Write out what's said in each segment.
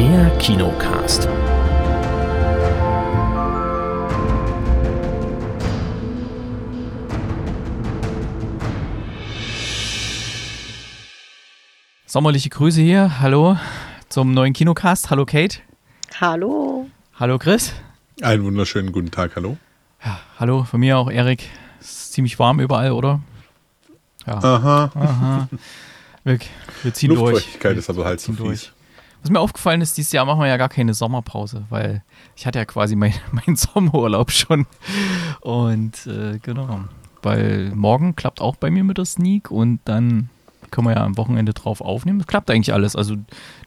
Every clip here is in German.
Der Kinocast. Sommerliche Grüße hier. Hallo zum neuen Kinocast. Hallo Kate. Hallo. Hallo Chris. Einen wunderschönen guten Tag, hallo. Ja, hallo von mir auch Erik. Es ist ziemlich warm überall, oder? Ja. Aha. Aha. Wir, wir ziehen durch. Luftfeuchtigkeit ist aber halt zu durch. Was mir aufgefallen ist, dieses Jahr machen wir ja gar keine Sommerpause, weil ich hatte ja quasi meinen mein Sommerurlaub schon. Und äh, genau, weil morgen klappt auch bei mir mit der Sneak und dann können wir ja am Wochenende drauf aufnehmen. Es klappt eigentlich alles. Also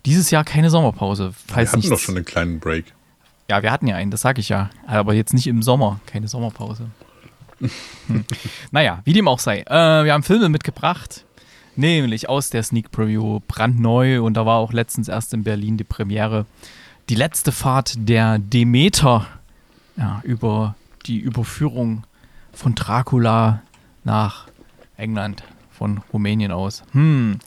dieses Jahr keine Sommerpause. Falls wir hatten nichts, doch schon einen kleinen Break. Ja, wir hatten ja einen, das sage ich ja. Aber jetzt nicht im Sommer, keine Sommerpause. Hm. Naja, wie dem auch sei. Äh, wir haben Filme mitgebracht, nämlich aus der Sneak Preview brandneu und da war auch letztens erst in Berlin die Premiere. Die letzte Fahrt der Demeter ja, über die Überführung von Dracula nach England von Rumänien aus. Hm.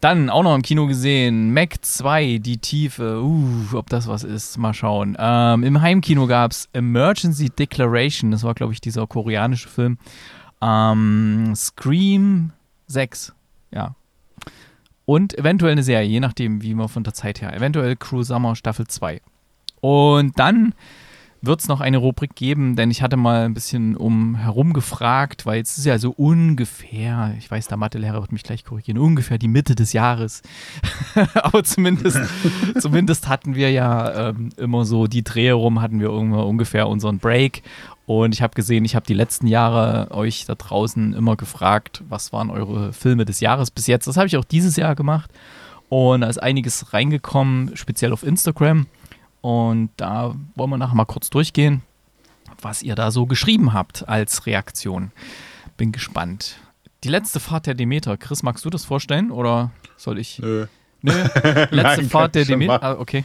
Dann auch noch im Kino gesehen, Mac 2, die Tiefe. Uh, ob das was ist, mal schauen. Ähm, Im Heimkino gab es Emergency Declaration, das war, glaube ich, dieser koreanische Film. Ähm, Scream 6, ja. Und eventuell eine Serie, je nachdem, wie man von der Zeit her. Eventuell Crew Summer Staffel 2. Und dann wird es noch eine Rubrik geben, denn ich hatte mal ein bisschen um herum gefragt, weil jetzt ist ja so ungefähr, ich weiß, der Mathelehrer wird mich gleich korrigieren, ungefähr die Mitte des Jahres. Aber zumindest, zumindest hatten wir ja ähm, immer so die Dreh rum, hatten wir ungefähr unseren Break. Und ich habe gesehen, ich habe die letzten Jahre euch da draußen immer gefragt, was waren eure Filme des Jahres bis jetzt. Das habe ich auch dieses Jahr gemacht. Und da ist einiges reingekommen, speziell auf Instagram. Und da wollen wir nachher mal kurz durchgehen, was ihr da so geschrieben habt als Reaktion. Bin gespannt. Die letzte Fahrt der Demeter. Chris, magst du das vorstellen oder soll ich? Nö. Nö. Letzte Nein, Fahrt der Demeter. Ah, okay.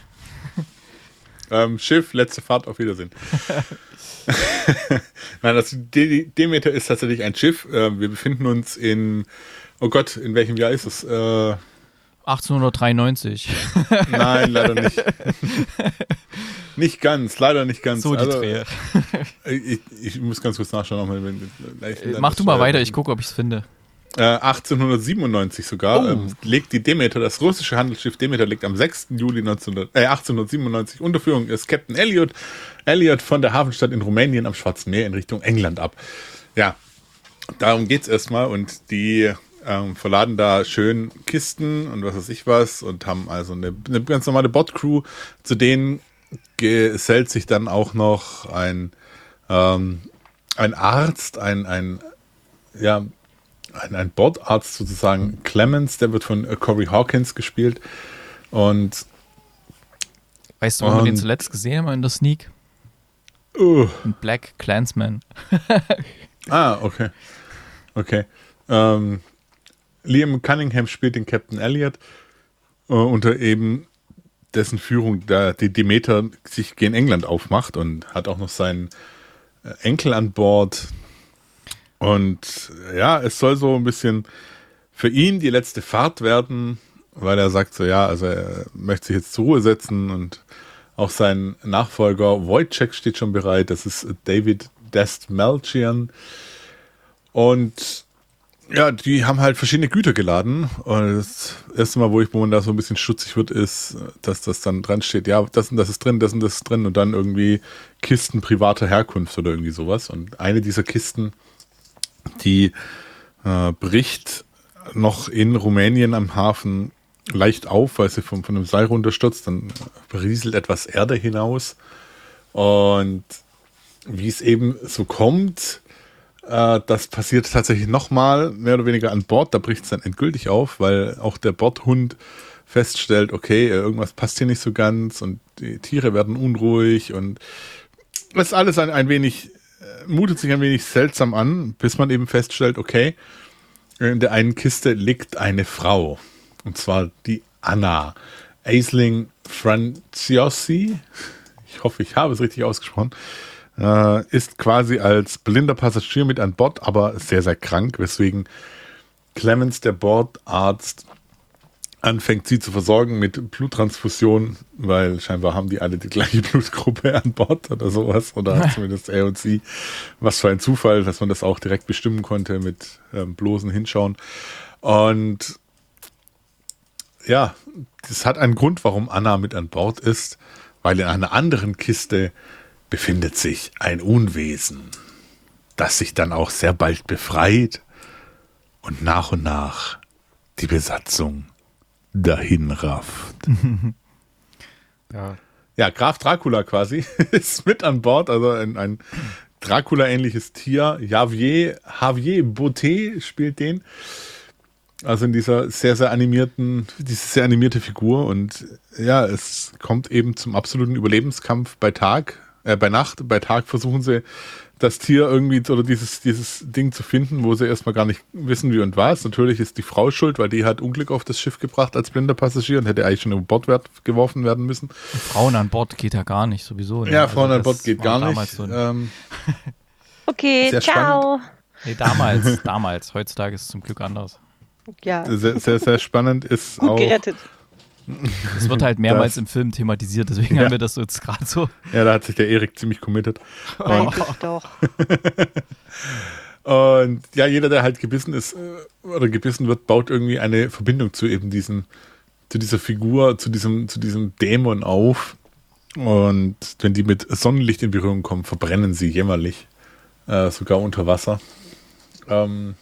Ähm, Schiff, letzte Fahrt, auf Wiedersehen. Nein, das De Demeter ist tatsächlich ein Schiff. Äh, wir befinden uns in, oh Gott, in welchem Jahr ist es? Äh, 1893. Nein, leider nicht. nicht ganz, leider nicht ganz. So die also, Drehe. ich, ich, muss ganz kurz nachschauen. Nochmal, wenn, wenn, Mach du mal weiter, ich gucke, ob ich es finde. Äh, 1897 sogar oh. ähm, legt die Demeter, das russische Handelsschiff Demeter, legt am 6. Juli 1900, äh, 1897 unter Führung des Captain Elliot, Elliot von der Hafenstadt in Rumänien am Schwarzen Meer in Richtung England ab. Ja, darum geht es erstmal und die ähm, verladen da schön Kisten und was weiß ich was und haben also eine, eine ganz normale Bot-Crew. Zu denen gesellt sich dann auch noch ein, ähm, ein Arzt, ein, ein, ja, ein, ein Bordarzt sozusagen, Clemens, der wird von Corey Hawkins gespielt. Und Weißt du, wo wir den zuletzt gesehen haben in der Sneak? Uh. Ein Black Clansman. ah, okay. Okay. Ähm, Liam Cunningham spielt den Captain Elliot äh, unter eben dessen Führung da die Demeter sich gegen England aufmacht und hat auch noch seinen äh, Enkel an Bord. Und ja, es soll so ein bisschen für ihn die letzte Fahrt werden, weil er sagt so, ja, also er möchte sich jetzt zur Ruhe setzen und auch sein Nachfolger Wojciech steht schon bereit. Das ist David Dest Melchian. Und ja, die haben halt verschiedene Güter geladen. Und das erste Mal, wo ich, da so ein bisschen stutzig wird, ist, dass das dann dran steht, ja, das und das ist drin, das und das ist drin und dann irgendwie Kisten privater Herkunft oder irgendwie sowas. Und eine dieser Kisten, die äh, bricht noch in Rumänien am Hafen leicht auf, weil sie von, von einem Seil runterstürzt, dann rieselt etwas Erde hinaus. Und wie es eben so kommt, äh, das passiert tatsächlich nochmal, mehr oder weniger an Bord. Da bricht es dann endgültig auf, weil auch der Bordhund feststellt, okay, irgendwas passt hier nicht so ganz und die Tiere werden unruhig und es ist alles ein, ein wenig, mutet sich ein wenig seltsam an, bis man eben feststellt, okay, in der einen Kiste liegt eine Frau. Und zwar die Anna. Aisling Franciosi. Ich hoffe, ich habe es richtig ausgesprochen äh, ist quasi als blinder Passagier mit an Bord, aber sehr, sehr krank, weswegen Clemens, der Bordarzt, anfängt, sie zu versorgen mit Bluttransfusion, weil scheinbar haben die alle die gleiche Blutgruppe an Bord oder sowas. Oder zumindest er und sie. Was für ein Zufall, dass man das auch direkt bestimmen konnte mit ähm, bloßen Hinschauen. Und ja, das hat einen Grund, warum Anna mit an Bord ist, weil in einer anderen Kiste befindet sich ein Unwesen, das sich dann auch sehr bald befreit und nach und nach die Besatzung dahin rafft. ja. ja, Graf Dracula quasi ist mit an Bord, also ein, ein Dracula-ähnliches Tier. Javier, Javier Beauté spielt den. Also in dieser sehr, sehr animierten, diese sehr animierte Figur und ja, es kommt eben zum absoluten Überlebenskampf bei Tag, äh, bei Nacht. Bei Tag versuchen sie das Tier irgendwie oder dieses, dieses Ding zu finden, wo sie erstmal gar nicht wissen, wie und was. Natürlich ist die Frau schuld, weil die hat Unglück auf das Schiff gebracht als blinder Passagier und hätte eigentlich schon über Bord geworfen werden müssen. Frauen an Bord geht ja gar nicht, sowieso. Ne? Ja, also Frauen an Bord geht gar nicht. So ähm, okay, ciao. Nee, damals, damals. Heutzutage ist es zum Glück anders. Ja. Sehr, sehr, sehr spannend ist Gut auch. Gerettet. Es wird halt mehrmals das, im Film thematisiert, deswegen ja. haben wir das jetzt gerade so. Ja, da hat sich der Erik ziemlich committed. Eigentlich doch. Und ja, jeder, der halt gebissen ist äh, oder gebissen wird, baut irgendwie eine Verbindung zu eben diesen, zu dieser Figur, zu diesem, zu diesem Dämon auf. Und wenn die mit Sonnenlicht in Berührung kommen, verbrennen sie jämmerlich. Äh, sogar unter Wasser. Ähm,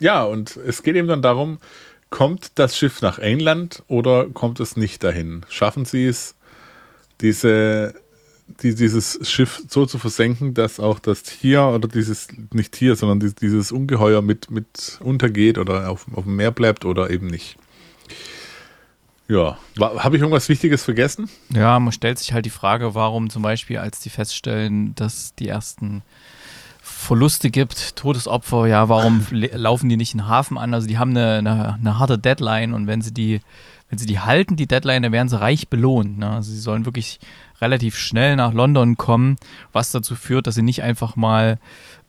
ja, und es geht eben dann darum, kommt das Schiff nach England oder kommt es nicht dahin? Schaffen sie es, diese, die, dieses Schiff so zu versenken, dass auch das Tier oder dieses, nicht Tier, sondern dieses Ungeheuer mit, mit untergeht oder auf, auf dem Meer bleibt oder eben nicht? Ja, habe ich irgendwas Wichtiges vergessen? Ja, man stellt sich halt die Frage, warum zum Beispiel, als die feststellen, dass die ersten Verluste gibt, Todesopfer, ja, warum laufen die nicht in den Hafen an? Also die haben eine, eine, eine, harte Deadline und wenn sie die, wenn sie die halten, die Deadline, dann werden sie reich belohnt. Ne? Also sie sollen wirklich relativ schnell nach London kommen, was dazu führt, dass sie nicht einfach mal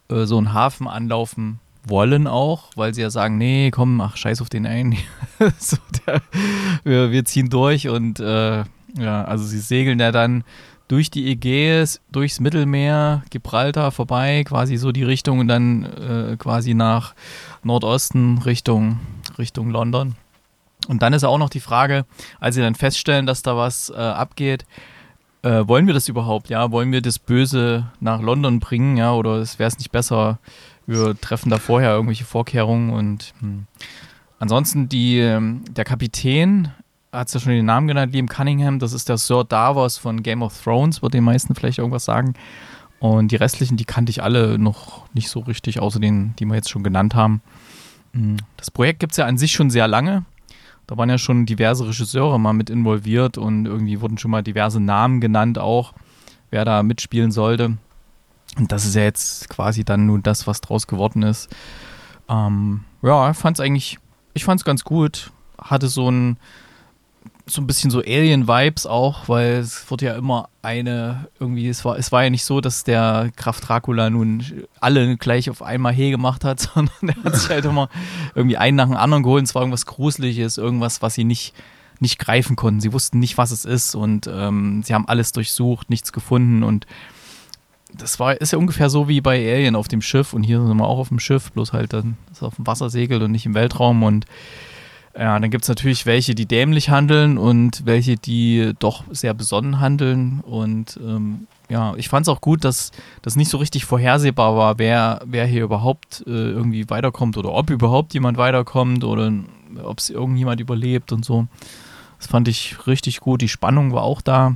äh, so einen Hafen anlaufen wollen auch, weil sie ja sagen, nee, komm, ach, scheiß auf den einen. so der, wir, wir, ziehen durch und äh, ja, also sie segeln ja dann durch die Ägäis, durchs Mittelmeer, Gibraltar vorbei, quasi so die Richtung und dann äh, quasi nach Nordosten Richtung, Richtung London. Und dann ist auch noch die Frage, als sie dann feststellen, dass da was äh, abgeht, äh, wollen wir das überhaupt? Ja, wollen wir das Böse nach London bringen? Ja, oder wäre es nicht besser, wir treffen da vorher irgendwelche Vorkehrungen und hm. ansonsten die, ähm, der Kapitän hat es ja schon den Namen genannt, Liam Cunningham, das ist der Sir Davos von Game of Thrones, wird den meisten vielleicht irgendwas sagen. Und die restlichen, die kannte ich alle noch nicht so richtig, außer denen, die wir jetzt schon genannt haben. Mm, das Projekt gibt es ja an sich schon sehr lange. Da waren ja schon diverse Regisseure mal mit involviert und irgendwie wurden schon mal diverse Namen genannt, auch wer da mitspielen sollte. Und das ist ja jetzt quasi dann nun das, was draus geworden ist. Ähm, ja, es eigentlich, ich fand es ganz gut. Hatte so ein, so ein bisschen so Alien-Vibes auch, weil es wird ja immer eine, irgendwie, es war, es war ja nicht so, dass der Kraft Dracula nun alle gleich auf einmal he gemacht hat, sondern er hat sich halt immer irgendwie einen nach dem anderen geholt. Es war irgendwas Gruseliges, irgendwas, was sie nicht, nicht greifen konnten. Sie wussten nicht, was es ist und ähm, sie haben alles durchsucht, nichts gefunden und das war, ist ja ungefähr so wie bei Alien auf dem Schiff und hier sind wir auch auf dem Schiff, bloß halt dann ist auf dem Wasser segelt und nicht im Weltraum und ja, dann gibt es natürlich welche, die dämlich handeln und welche, die doch sehr besonnen handeln. Und ähm, ja, ich fand es auch gut, dass das nicht so richtig vorhersehbar war, wer, wer hier überhaupt äh, irgendwie weiterkommt oder ob überhaupt jemand weiterkommt oder ob es irgendjemand überlebt und so. Das fand ich richtig gut. Die Spannung war auch da.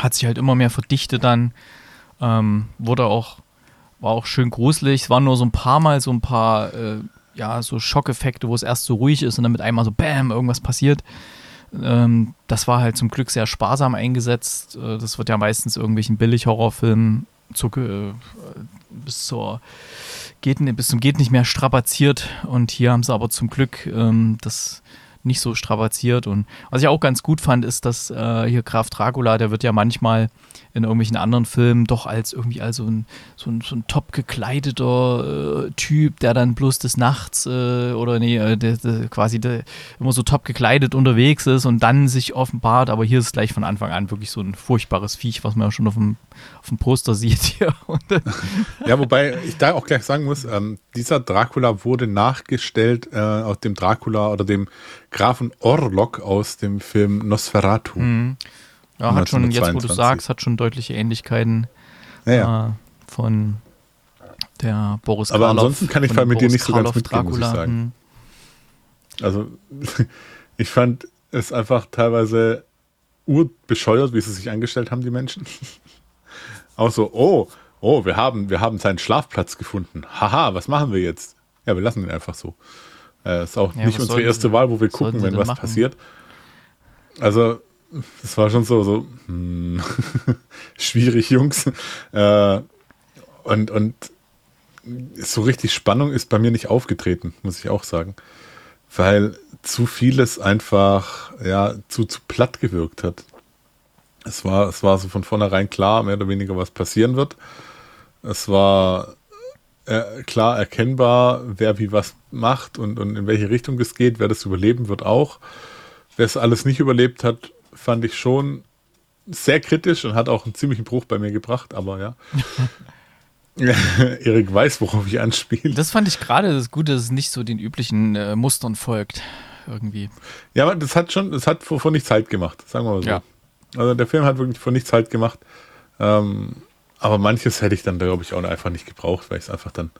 Hat sich halt immer mehr verdichtet dann. Ähm, wurde auch, war auch schön gruselig. Es waren nur so ein paar Mal so ein paar äh, ja, so Schockeffekte, wo es erst so ruhig ist und dann mit einmal so Bäm, irgendwas passiert. Ähm, das war halt zum Glück sehr sparsam eingesetzt. Äh, das wird ja meistens irgendwelchen Billig-Horrorfilmen äh, bis zur geht, bis zum geht nicht mehr strapaziert und hier haben sie aber zum Glück ähm, das nicht so strapaziert. Und was ich auch ganz gut fand, ist, dass äh, hier Graf Dracula, der wird ja manchmal in irgendwelchen anderen Filmen doch als irgendwie als so ein, so ein, so ein top gekleideter äh, Typ, der dann bloß des Nachts äh, oder nee, äh, der, der quasi der immer so top gekleidet unterwegs ist und dann sich offenbart. Aber hier ist es gleich von Anfang an wirklich so ein furchtbares Viech, was man ja schon auf dem, auf dem Poster sieht hier. ja, wobei ich da auch gleich sagen muss, ähm, dieser Dracula wurde nachgestellt äh, aus dem Dracula oder dem Grafen Orlok aus dem Film Nosferatu. Mhm. Ja, hat schon, jetzt wo du sagst, hat schon deutliche Ähnlichkeiten ja, ja. Äh, von der Boris Aber Karloff, ansonsten kann ich mit Boris dir nicht so ganz mitgehen, Dracula. muss ich sagen. Hm. Also, ich fand es einfach teilweise urbescheuert, wie sie sich angestellt haben, die Menschen. Auch so, oh, oh, wir haben, wir haben seinen Schlafplatz gefunden. Haha, was machen wir jetzt? Ja, wir lassen ihn einfach so. Äh, ist auch ja, nicht unsere erste Wahl, wo wir gucken, wenn was machen? passiert. Also, das war schon so, so hm, schwierig, Jungs. Äh, und, und so richtig Spannung ist bei mir nicht aufgetreten, muss ich auch sagen. Weil zu vieles einfach ja, zu, zu platt gewirkt hat. Es war, es war so von vornherein klar, mehr oder weniger, was passieren wird. Es war äh, klar erkennbar, wer wie was macht und, und in welche Richtung es geht, wer das überleben wird auch. Wer es alles nicht überlebt hat, fand ich schon sehr kritisch und hat auch einen ziemlichen Bruch bei mir gebracht, aber ja. Erik weiß, worauf ich anspiele. Das fand ich gerade das Gute, dass es nicht so den üblichen äh, Mustern folgt. Irgendwie. Ja, aber das hat schon, das hat vor, vor nicht Zeit gemacht, sagen wir mal so. Ja. Also der Film hat wirklich vor nicht Zeit gemacht. Ähm, aber manches hätte ich dann, glaube ich, auch einfach nicht gebraucht, weil ich es einfach dann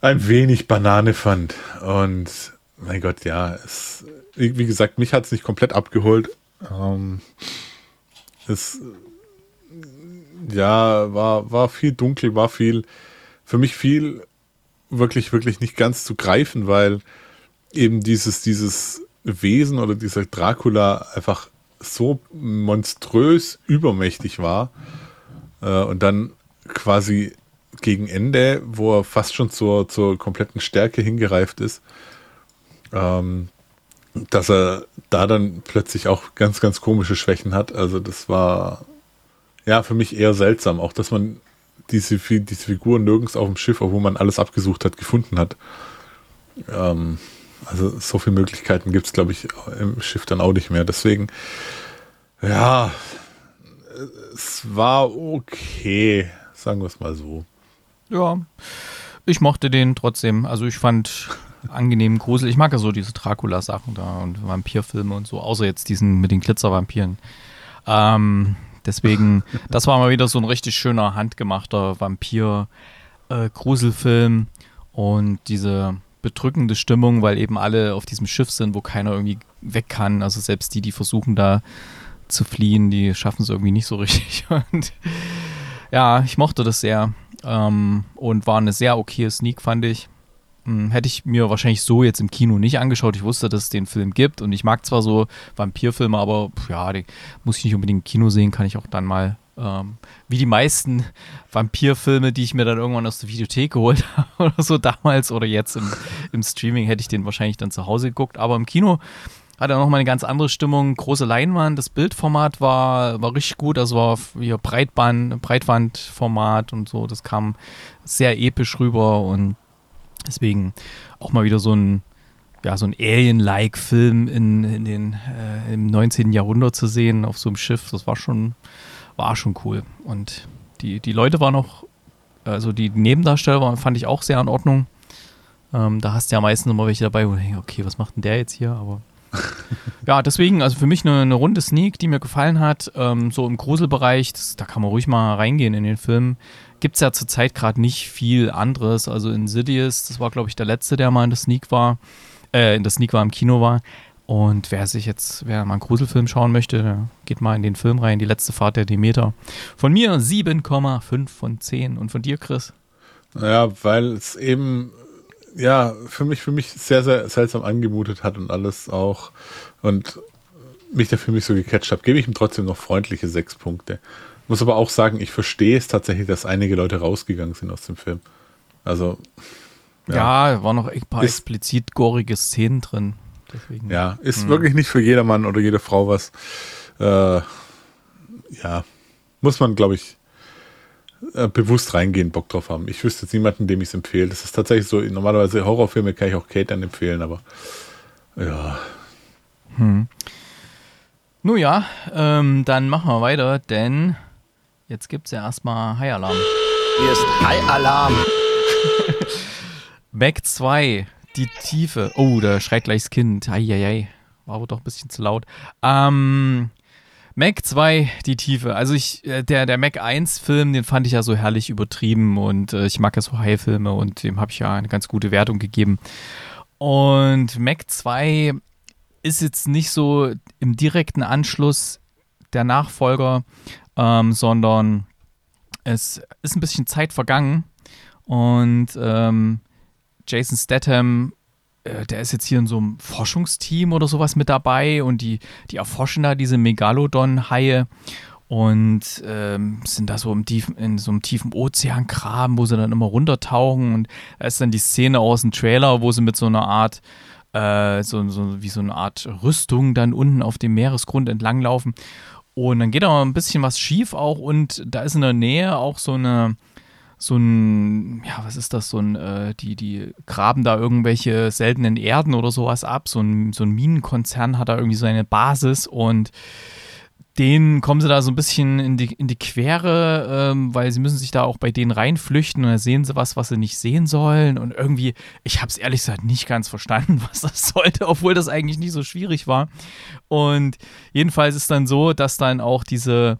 ein wenig Banane fand. Und mein Gott, ja, es, wie, gesagt, mich hat es nicht komplett abgeholt. Ähm, es ja, war, war viel dunkel, war viel, für mich viel wirklich, wirklich nicht ganz zu greifen, weil eben dieses, dieses Wesen oder dieser Dracula einfach so monströs übermächtig war äh, und dann quasi gegen Ende, wo er fast schon zur, zur kompletten Stärke hingereift ist, ähm, dass er da dann plötzlich auch ganz, ganz komische Schwächen hat. Also das war ja für mich eher seltsam, auch dass man diese, diese Figur nirgends auf dem Schiff, wo man alles abgesucht hat, gefunden hat. Ähm, also so viele Möglichkeiten gibt es, glaube ich, im Schiff dann auch nicht mehr. Deswegen, ja, es war okay, sagen wir es mal so. Ja, ich mochte den trotzdem. Also ich fand angenehm gruselig. Ich mag ja so diese Dracula-Sachen da und Vampirfilme und so, außer jetzt diesen mit den Glitzervampiren. Ähm, deswegen, das war mal wieder so ein richtig schöner, handgemachter Vampir-Gruselfilm äh, und diese bedrückende Stimmung, weil eben alle auf diesem Schiff sind, wo keiner irgendwie weg kann. Also selbst die, die versuchen da zu fliehen, die schaffen es irgendwie nicht so richtig. Und ja, ich mochte das sehr. Ähm, und war eine sehr okay Sneak, fand ich. Hm, hätte ich mir wahrscheinlich so jetzt im Kino nicht angeschaut. Ich wusste, dass es den Film gibt und ich mag zwar so Vampirfilme, aber ja, die muss ich nicht unbedingt im Kino sehen, kann ich auch dann mal, ähm, wie die meisten Vampirfilme, die ich mir dann irgendwann aus der Videothek geholt habe oder so damals oder jetzt im, im Streaming, hätte ich den wahrscheinlich dann zu Hause geguckt. Aber im Kino hat er nochmal eine ganz andere Stimmung. Große Leinwand, das Bildformat war, war richtig gut. Also war hier Breitband, Breitwandformat und so. Das kam sehr episch rüber und Deswegen auch mal wieder so ein, ja, so ein Alien-like Film in, in den, äh, im 19. Jahrhundert zu sehen auf so einem Schiff, das war schon, war schon cool. Und die, die Leute waren auch, also die Nebendarsteller waren, fand ich auch sehr in Ordnung. Ähm, da hast du ja meistens immer welche dabei, wo du denkst, okay, was macht denn der jetzt hier? Aber ja, deswegen, also für mich eine, eine runde Sneak, die mir gefallen hat. Ähm, so im Gruselbereich, das, da kann man ruhig mal reingehen in den Film. Gibt es ja zurzeit gerade nicht viel anderes. Also Insidious, das war, glaube ich, der letzte, der mal in der Sneak war. Äh, in der Sneak war im Kino war. Und wer sich jetzt, wer mal einen Gruselfilm schauen möchte, geht mal in den Film rein, die letzte Fahrt der Demeter. Von mir 7,5 von 10. Und von dir, Chris? Ja, weil es eben ja, für mich, für mich sehr, sehr seltsam angemutet hat und alles auch. Und mich dafür mich so gecatcht habe, gebe ich ihm trotzdem noch freundliche sechs Punkte. Muss aber auch sagen, ich verstehe es tatsächlich, dass einige Leute rausgegangen sind aus dem Film. Also. Ja, ja war noch ein paar explizit gorige Szenen drin. Deswegen, ja, ist hm. wirklich nicht für jedermann oder jede Frau was. Äh, ja, muss man, glaube ich, äh, bewusst reingehen, Bock drauf haben. Ich wüsste jetzt niemanden, dem ich es empfehle. Das ist tatsächlich so, normalerweise Horrorfilme kann ich auch Kate dann empfehlen, aber ja. Hm. Nun ja, ähm, dann machen wir weiter, denn jetzt gibt es ja erstmal High Alarm. Hier ist High Alarm. Back 2, die Tiefe. Oh, da schreit gleich das Kind. Eieiei. War aber doch ein bisschen zu laut. Ähm, Mac 2, die Tiefe. Also ich, äh, der, der Mac 1 Film, den fand ich ja so herrlich übertrieben und äh, ich mag ja so High-Filme und dem habe ich ja eine ganz gute Wertung gegeben. Und Mac 2 ist jetzt nicht so im direkten Anschluss der Nachfolger, ähm, sondern es ist ein bisschen Zeit vergangen und ähm, Jason Statham äh, der ist jetzt hier in so einem Forschungsteam oder sowas mit dabei und die, die erforschen da diese Megalodon-Haie und ähm, sind da so im tiefen, in so einem tiefen Ozeangraben, wo sie dann immer runtertauchen und da ist dann die Szene aus dem Trailer, wo sie mit so einer Art äh, so, so wie so eine Art Rüstung dann unten auf dem Meeresgrund entlanglaufen und dann geht aber ein bisschen was schief auch und da ist in der Nähe auch so eine so ein, ja, was ist das, so ein, äh, die, die graben da irgendwelche seltenen Erden oder sowas ab. So ein, so ein Minenkonzern hat da irgendwie seine Basis und denen kommen sie da so ein bisschen in die, in die Quere, ähm, weil sie müssen sich da auch bei denen reinflüchten und da sehen sie was, was sie nicht sehen sollen. Und irgendwie, ich habe es ehrlich gesagt nicht ganz verstanden, was das sollte, obwohl das eigentlich nicht so schwierig war. Und jedenfalls ist dann so, dass dann auch diese,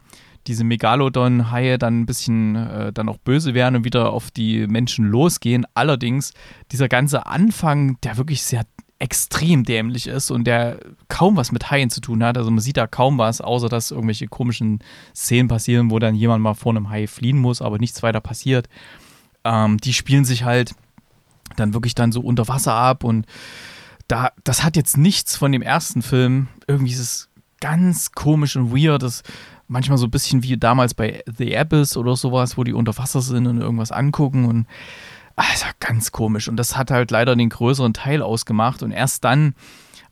diese Megalodon-Haie dann ein bisschen äh, dann auch böse werden und wieder auf die Menschen losgehen. Allerdings, dieser ganze Anfang, der wirklich sehr extrem dämlich ist und der kaum was mit Haien zu tun hat. Also man sieht da kaum was, außer dass irgendwelche komischen Szenen passieren, wo dann jemand mal vor einem Hai fliehen muss, aber nichts weiter passiert. Ähm, die spielen sich halt dann wirklich dann so unter Wasser ab und da, das hat jetzt nichts von dem ersten Film. Irgendwie ist es ganz komisch und weird. Das manchmal so ein bisschen wie damals bei The Abyss oder sowas, wo die unter Wasser sind und irgendwas angucken und also ganz komisch. Und das hat halt leider den größeren Teil ausgemacht. Und erst dann,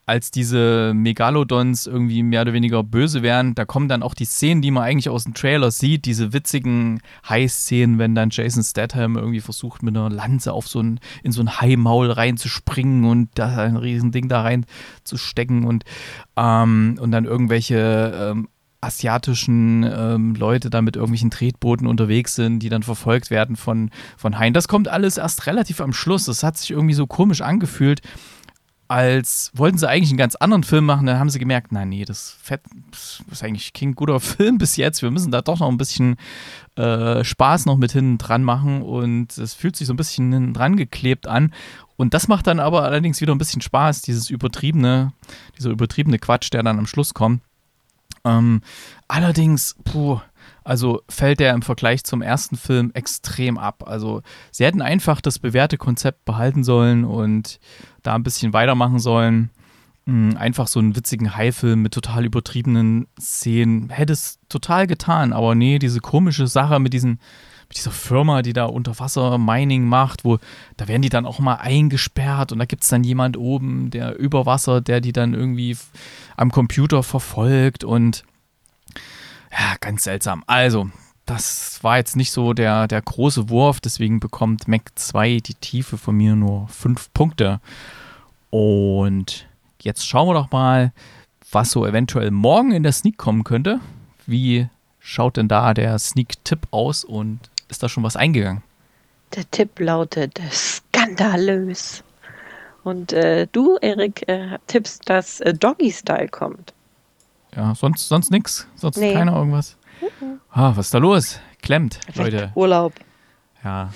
als diese Megalodons irgendwie mehr oder weniger böse werden, da kommen dann auch die Szenen, die man eigentlich aus dem Trailer sieht, diese witzigen Hai-Szenen, wenn dann Jason Statham irgendwie versucht, mit einer Lanze auf so ein, in so ein Hai-Maul reinzuspringen und da ein Riesending da reinzustecken und, ähm, und dann irgendwelche ähm, asiatischen ähm, Leute da mit irgendwelchen Tretbooten unterwegs sind, die dann verfolgt werden von, von Haien. Das kommt alles erst relativ am Schluss. Das hat sich irgendwie so komisch angefühlt, als wollten sie eigentlich einen ganz anderen Film machen. Dann haben sie gemerkt, nein, nee, das, ist eigentlich kein guter Film bis jetzt. Wir müssen da doch noch ein bisschen äh, Spaß noch mit hinten dran machen und es fühlt sich so ein bisschen hinten dran geklebt an. Und das macht dann aber allerdings wieder ein bisschen Spaß, dieses übertriebene, dieser übertriebene Quatsch, der dann am Schluss kommt. Ähm, allerdings, puh, also fällt der im Vergleich zum ersten Film extrem ab. Also sie hätten einfach das bewährte Konzept behalten sollen und da ein bisschen weitermachen sollen. Hm, einfach so einen witzigen Haifilm mit total übertriebenen Szenen. Hätte es total getan, aber nee, diese komische Sache mit diesen mit dieser Firma, die da Unterwasser-Mining macht, wo da werden die dann auch mal eingesperrt und da gibt es dann jemand oben, der über Wasser, der die dann irgendwie am Computer verfolgt und ja, ganz seltsam. Also, das war jetzt nicht so der, der große Wurf, deswegen bekommt Mac 2 die Tiefe von mir nur 5 Punkte. Und jetzt schauen wir doch mal, was so eventuell morgen in der Sneak kommen könnte. Wie schaut denn da der Sneak-Tipp aus und ist da schon was eingegangen? Der Tipp lautet skandalös. Und äh, du, Erik, äh, tippst, dass äh, Doggy Style kommt. Ja, sonst, sonst nichts? Sonst nee. keiner irgendwas? Mhm. Ah, was ist da los? Klemmt, Vielleicht Leute. Urlaub. Ja.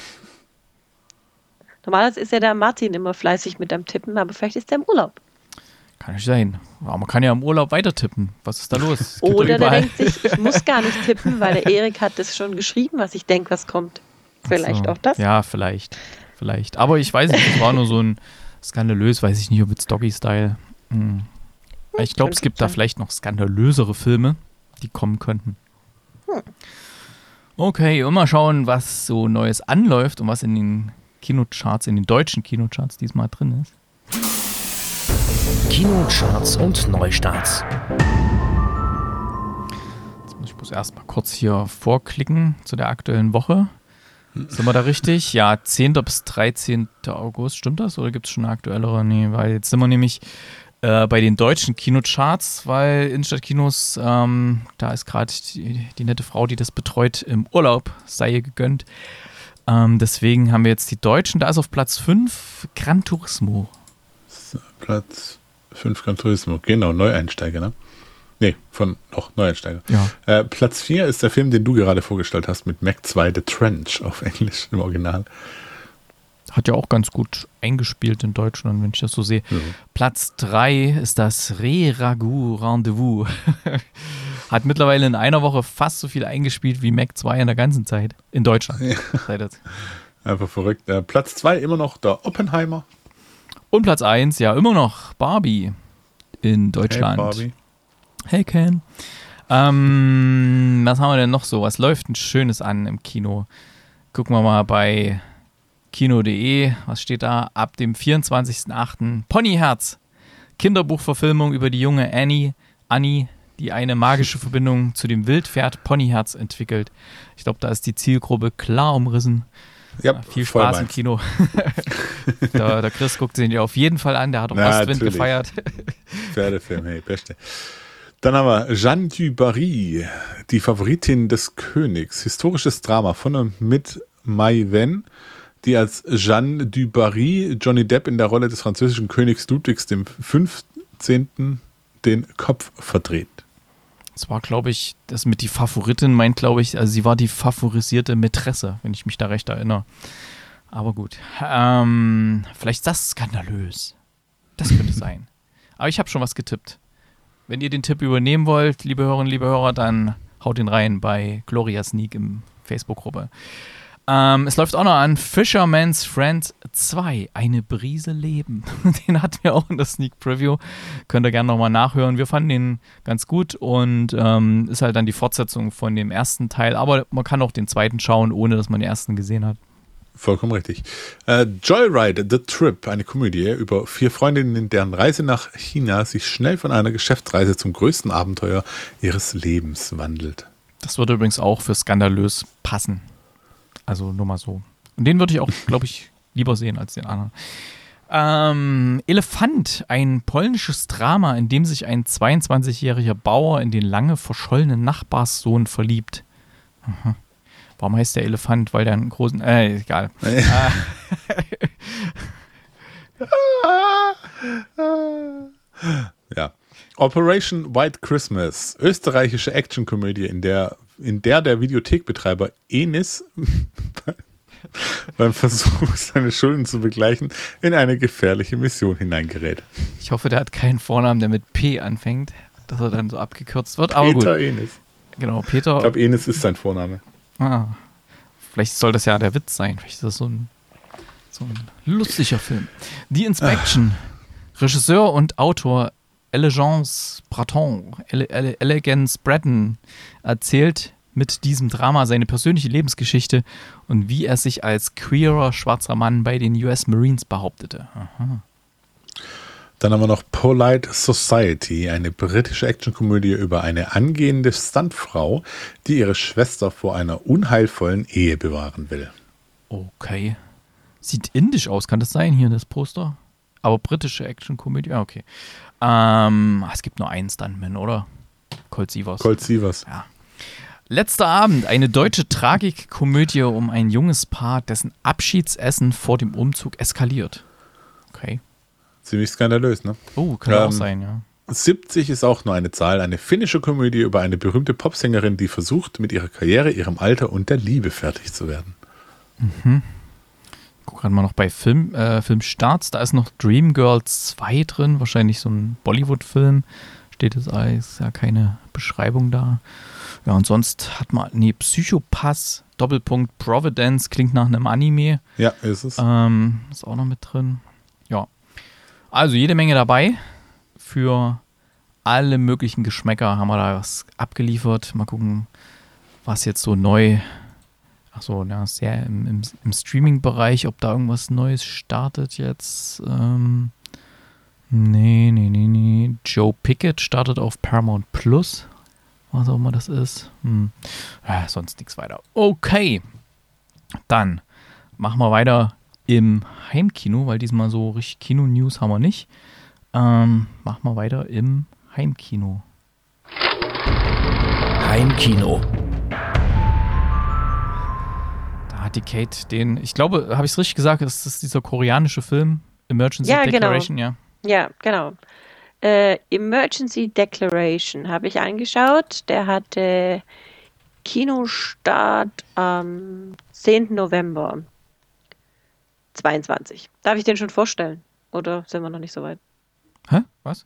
Normalerweise ist ja der Martin immer fleißig mit dem Tippen, aber vielleicht ist er im Urlaub. Kann nicht sein. Aber man kann ja im Urlaub weiter tippen. Was ist da los? Oder der denkt sich, ich muss gar nicht tippen, weil der Erik hat das schon geschrieben, was ich denke, was kommt. Vielleicht so. auch das? Ja, vielleicht. Vielleicht. Aber ich weiß nicht, es war nur so ein skandalös, weiß ich nicht, ob jetzt Doggy-Style. Hm. Ich glaube, es gibt da vielleicht noch skandalösere Filme, die kommen könnten. Hm. Okay, mal schauen, was so Neues anläuft und was in den Kinocharts, in den deutschen Kinocharts diesmal drin ist. Kinocharts und Neustarts. Jetzt muss ich bloß erstmal kurz hier vorklicken zu der aktuellen Woche. Sind wir da richtig? Ja, 10. bis 13. August, stimmt das? Oder gibt es schon eine aktuellere? Nee, weil jetzt sind wir nämlich äh, bei den deutschen Kinocharts, weil Innenstadtkinos, ähm, da ist gerade die, die, nette Frau, die das betreut, im Urlaub, sei ihr gegönnt. Ähm, deswegen haben wir jetzt die Deutschen, da ist auf Platz 5 Gran Turismo. Platz 5 Gran Turismo, genau, Neueinsteiger, ne? Nee, von noch Neueinsteiger. Ja. Äh, Platz 4 ist der Film, den du gerade vorgestellt hast, mit Mac 2 The Trench auf Englisch im Original. Hat ja auch ganz gut eingespielt in Deutschland, wenn ich das so sehe. Ja. Platz 3 ist das Re-Ragout Rendezvous. Hat mittlerweile in einer Woche fast so viel eingespielt wie Mac 2 in der ganzen Zeit. In Deutschland. Ja. Einfach verrückt. Äh, Platz 2 immer noch der Oppenheimer. Und Platz 1, ja, immer noch Barbie in Deutschland. Hey, Barbie. Hey Ken. Ähm, was haben wir denn noch so? Was läuft denn Schönes an im Kino? Gucken wir mal bei kino.de. Was steht da? Ab dem 24.08. Ponyherz. Kinderbuchverfilmung über die junge Annie, Annie, die eine magische Verbindung zu dem Wildpferd Ponyherz entwickelt. Ich glaube, da ist die Zielgruppe klar umrissen. Ja, Viel voll Spaß im. Kino. der, der Chris guckt sich auf jeden Fall an. Der hat auch Na, Ostwind natürlich. gefeiert. Pferdefilm, hey, beste. Dann haben wir Jeanne du Barry, die Favoritin des Königs. Historisches Drama von und mit Mai Wen, die als Jeanne du Barry Johnny Depp in der Rolle des französischen Königs Ludwigs dem 15. den Kopf verdreht. Das war, glaube ich, das mit die Favoritin meint, glaube ich, also sie war die favorisierte Mätresse, wenn ich mich da recht erinnere. Aber gut. Ähm, vielleicht ist das skandalös. Das könnte sein. Aber ich habe schon was getippt. Wenn ihr den Tipp übernehmen wollt, liebe Hörerinnen, liebe Hörer, dann haut ihn rein bei Gloria Sneak im Facebook-Gruppe. Ähm, es läuft auch noch an Fisherman's Friend 2, eine Brise Leben. Den hatten wir auch in der Sneak Preview. Könnt ihr gerne nochmal nachhören. Wir fanden den ganz gut und ähm, ist halt dann die Fortsetzung von dem ersten Teil. Aber man kann auch den zweiten schauen, ohne dass man den ersten gesehen hat. Vollkommen richtig. Äh, Joyride, The Trip, eine Komödie über vier Freundinnen, deren Reise nach China sich schnell von einer Geschäftsreise zum größten Abenteuer ihres Lebens wandelt. Das würde übrigens auch für skandalös passen. Also nur mal so. Und den würde ich auch, glaube ich, lieber sehen als den anderen. Ähm, Elefant, ein polnisches Drama, in dem sich ein 22-jähriger Bauer in den lange verschollenen Nachbarssohn verliebt. Aha. Warum heißt der Elefant? Weil der einen großen. Äh, egal. Äh, Ja. Operation White Christmas, österreichische Actionkomödie, in der, in der der Videothekbetreiber Enis beim Versuch, seine Schulden zu begleichen, in eine gefährliche Mission hineingerät. ich hoffe, der hat keinen Vornamen, der mit P anfängt, dass er dann so abgekürzt wird. Aber Peter gut. Enis. Genau, Peter. Ich glaube, Enis ist sein Vorname. Ah, vielleicht soll das ja der Witz sein. Vielleicht ist das so ein, so ein lustiger Film. The Inspection. Regisseur und Autor Elegance Breton, Ele Ele Elegance Breton erzählt mit diesem Drama seine persönliche Lebensgeschichte und wie er sich als queerer schwarzer Mann bei den US Marines behauptete. Aha. Dann haben wir noch Polite Society, eine britische Actionkomödie über eine angehende Stuntfrau, die ihre Schwester vor einer unheilvollen Ehe bewahren will. Okay. Sieht indisch aus, kann das sein hier, das Poster? Aber britische Actionkomödie, okay. Ähm, es gibt nur einen Stuntman, oder? Colt Sievers. Colt Sievers. Letzter Abend, eine deutsche Tragikkomödie um ein junges Paar, dessen Abschiedsessen vor dem Umzug eskaliert. Okay. Ziemlich skandalös, ne? Oh, auch Ähm, sein, ja. 70 ist auch nur eine Zahl, eine finnische Komödie über eine berühmte Popsängerin, die versucht, mit ihrer Karriere, ihrem Alter und der Liebe fertig zu werden. Guck gerade mal noch bei Film, äh, Filmstarts, da ist noch Dreamgirls 2 drin, wahrscheinlich so ein Bollywood-Film. Steht jetzt alles, ja keine Beschreibung da. Ja, und sonst hat man, nee, Psychopass, Doppelpunkt Providence, klingt nach einem Anime. Ja, ist es. Ähm, ist auch noch mit drin. Ja. Also jede Menge dabei. Für alle möglichen Geschmäcker haben wir da was abgeliefert. Mal gucken, was jetzt so neu. Achso, ja, sehr im, im, im Streaming-Bereich, ob da irgendwas Neues startet jetzt. Ähm, nee, nee, Joe Pickett startet auf Paramount Plus. Was auch immer das ist. Hm. Ja, sonst nichts weiter. Okay. Dann machen wir weiter im Heimkino, weil diesmal so richtig Kino-News haben wir nicht. Ähm, machen wir weiter im Heimkino. Heimkino. Hat die Kate den, ich glaube, habe ich es richtig gesagt, das ist dieser koreanische Film, Emergency Ja, genau. Declaration, ja. Ja, genau. Äh, Emergency Declaration habe ich angeschaut. Der hatte Kinostart am 10. November 22. Darf ich den schon vorstellen? Oder sind wir noch nicht so weit? Hä? Was?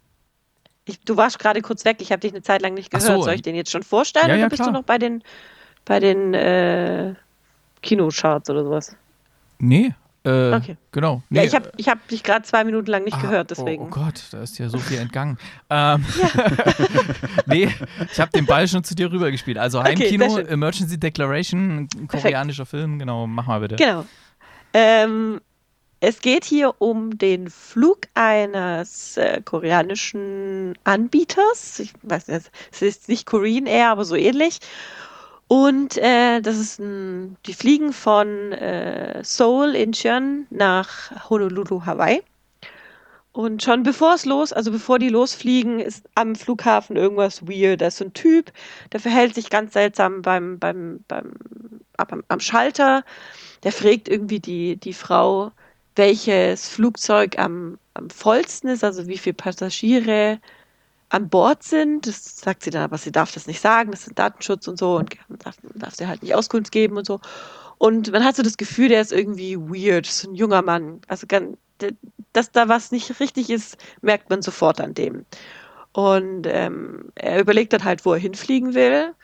Ich, du warst gerade kurz weg, ich habe dich eine Zeit lang nicht gehört. so. Soll ich den jetzt schon vorstellen Ja, oder ja, bist klar. du noch bei den, bei den äh, Kinocharts oder sowas? Nee. Äh, Okay. Genau. ja, Nee, ich habe ich hab dich gerade zwei Minuten lang nicht Ah, gehört, deswegen. Oh, oh Gott, da ist ja so viel entgangen. ähm, nee, ich habe den Ball schon zu dir rübergespielt. Also Okay, Heimkino, schön. Emergency Declaration, koreanischer Film, genau, mach mal bitte. Genau. Ähm, es geht hier um den Flug eines äh, koreanischen Anbieters. Ich weiß nicht, es ist nicht Korean Air, aber so ähnlich. Und äh, das ist ein, die fliegen von äh, Seoul, Incheon nach Honolulu, Hawaii. Und schon bevor es los, also bevor die losfliegen, ist am Flughafen irgendwas weird. Da ist so ein Typ, der verhält sich ganz seltsam beim, beim, beim, am, am Schalter. Der fragt irgendwie die, die Frau, welches Flugzeug am, am vollsten ist, also wie viele Passagiere an Bord sind. Das sagt sie dann, aber sie darf das nicht sagen, das ist Datenschutz und so und darf, darf sie halt nicht Auskunft geben und so. Und man hat so das Gefühl, der ist irgendwie weird, so ein junger Mann. Also ganz, dass da was nicht richtig ist, merkt man sofort an dem. Und ähm, er überlegt dann halt, wo er hinfliegen will.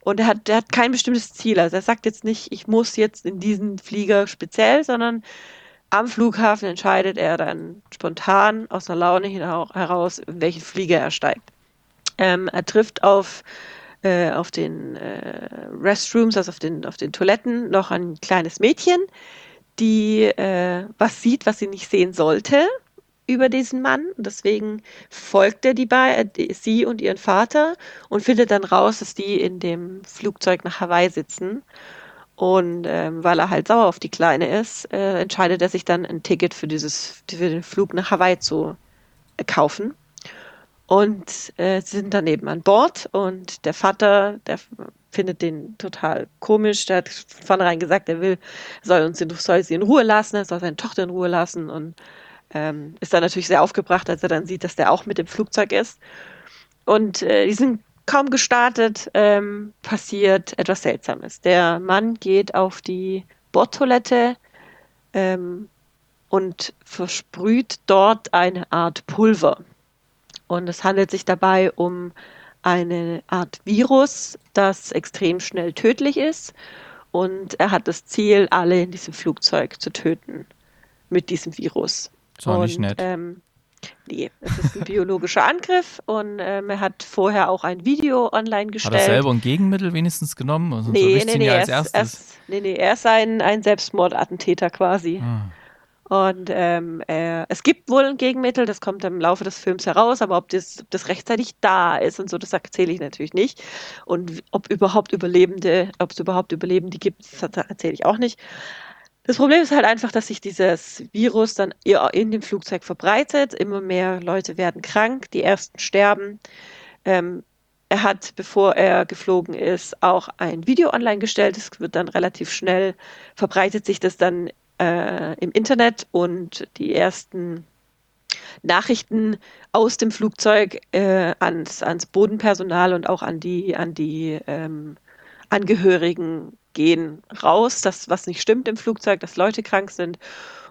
Und er hat, er hat kein bestimmtes Ziel. Also er sagt jetzt nicht, ich muss jetzt in diesen Flieger speziell, sondern am Flughafen entscheidet er dann spontan aus einer Laune heraus, in welchen Flieger er steigt. Ähm, er trifft auf, äh, auf den äh, Restrooms, also auf den, auf den Toiletten, noch ein kleines Mädchen, die äh, was sieht, was sie nicht sehen sollte über diesen Mann. Und deswegen folgt er die, bei, die, sie und ihren Vater und findet dann raus, dass die in dem Flugzeug nach Hawaii sitzen. Und ähm, weil er halt sauer auf die Kleine ist, äh, entscheidet er sich dann ein Ticket für dieses, für den Flug nach Hawaii zu äh, kaufen. Und äh, sind dann eben an Bord und der Vater, der findet den total komisch. Der hat vornherein gesagt, er will, soll uns soll sie in Ruhe lassen, er soll seine Tochter in Ruhe lassen und ähm, ist dann natürlich sehr aufgebracht, als er dann sieht, dass der auch mit dem Flugzeug ist. Und äh, die sind kaum gestartet, ähm, passiert etwas Seltsames. Der Mann geht auf die Bordtoilette ähm, und versprüht dort eine Art Pulver. Und es handelt sich dabei um eine Art Virus, das extrem schnell tödlich ist. Und er hat das Ziel, alle in diesem Flugzeug zu töten mit diesem Virus. Auch nicht Und, nett. Ähm, nee, es ist ein biologischer Angriff und ähm, er hat vorher auch ein Video online Hat gestellt. er selber ein Gegenmittel wenigstens genommen? Also, so Nee, riecht's nee, nee, ja er als ist, erstes. er ist, nee, nee, er ist ein, ein Selbstmordattentäter quasi. Ah. Und ähm, er, es gibt wohl ein Gegenmittel, das kommt im Laufe des Films heraus, aber ob das, ob das rechtzeitig da ist und so, das erzähle ich natürlich nicht. Und ob überhaupt Überlebende, ob es überhaupt Überlebende gibt, das erzähle ich auch nicht. Das Problem ist halt einfach, dass sich dieses Virus dann in dem Flugzeug verbreitet. Immer mehr Leute werden krank, die ersten sterben. Ähm, er hat, bevor er geflogen ist, auch ein Video online gestellt. Es wird dann relativ schnell, verbreitet sich das dann äh, im Internet und die ersten Nachrichten aus dem Flugzeug äh, ans, ans Bodenpersonal und auch an die, an die ähm, Angehörigen gehen raus, dass was nicht stimmt im Flugzeug, dass Leute krank sind.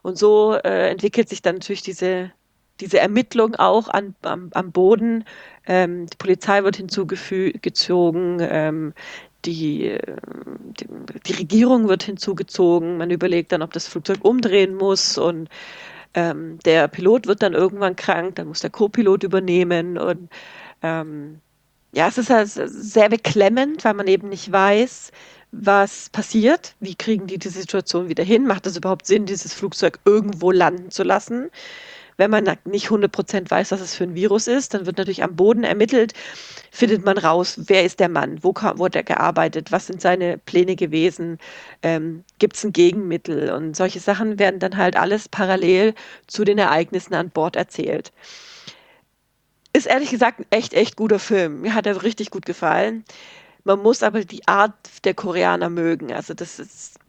Und so äh, entwickelt sich dann natürlich diese, diese Ermittlung auch an, am, am Boden. Ähm, die Polizei wird hinzugezogen, ähm, die, äh, die, die Regierung wird hinzugezogen. Man überlegt dann, ob das Flugzeug umdrehen muss und ähm, der Pilot wird dann irgendwann krank, dann muss der Co-Pilot übernehmen und ähm, ja, es ist halt sehr beklemmend, weil man eben nicht weiß, was passiert, wie kriegen die die Situation wieder hin, macht es überhaupt Sinn, dieses Flugzeug irgendwo landen zu lassen, wenn man nicht 100% weiß, was es für ein Virus ist, dann wird natürlich am Boden ermittelt, findet man raus, wer ist der Mann, wo, wo hat er gearbeitet, was sind seine Pläne gewesen, ähm, gibt es ein Gegenmittel? Und solche Sachen werden dann halt alles parallel zu den Ereignissen an Bord erzählt. Ist ehrlich gesagt ein echt, echt guter Film. Mir hat er richtig gut gefallen. Man muss aber die Art der Koreaner mögen. Also das ist,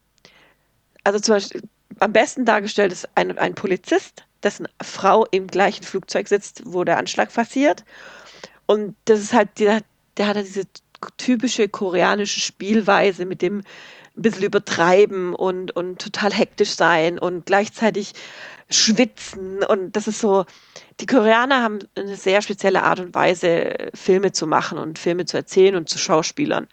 also zum Beispiel am besten dargestellt ist ein, ein Polizist, dessen Frau im gleichen Flugzeug sitzt, wo der Anschlag passiert. Und das ist halt, der, der hat diese typische koreanische Spielweise mit dem ein bisschen übertreiben und, und total hektisch sein und gleichzeitig schwitzen. Und das ist so, die Koreaner haben eine sehr spezielle Art und Weise, Filme zu machen und Filme zu erzählen und zu Schauspielern.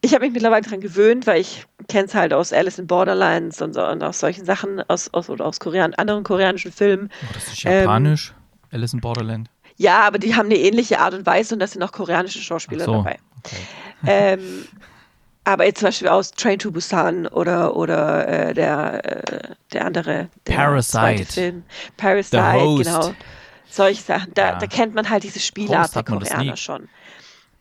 Ich habe mich mittlerweile daran gewöhnt, weil ich kenne es halt aus Alice in Borderlands und, und aus solchen Sachen, aus, aus, oder aus Korean, anderen koreanischen Filmen. Oh, das ist japanisch, ähm, Alice in Borderland. Ja, aber die haben eine ähnliche Art und Weise und da sind auch koreanische Schauspieler so, dabei. Okay. Ähm, aber jetzt zum Beispiel aus Train to Busan oder, oder äh, der, äh, der andere der Parasite. Film. Parasite, genau. Solche Sachen. Da, ja. da kennt man halt diese Spielart der Koreaner schon.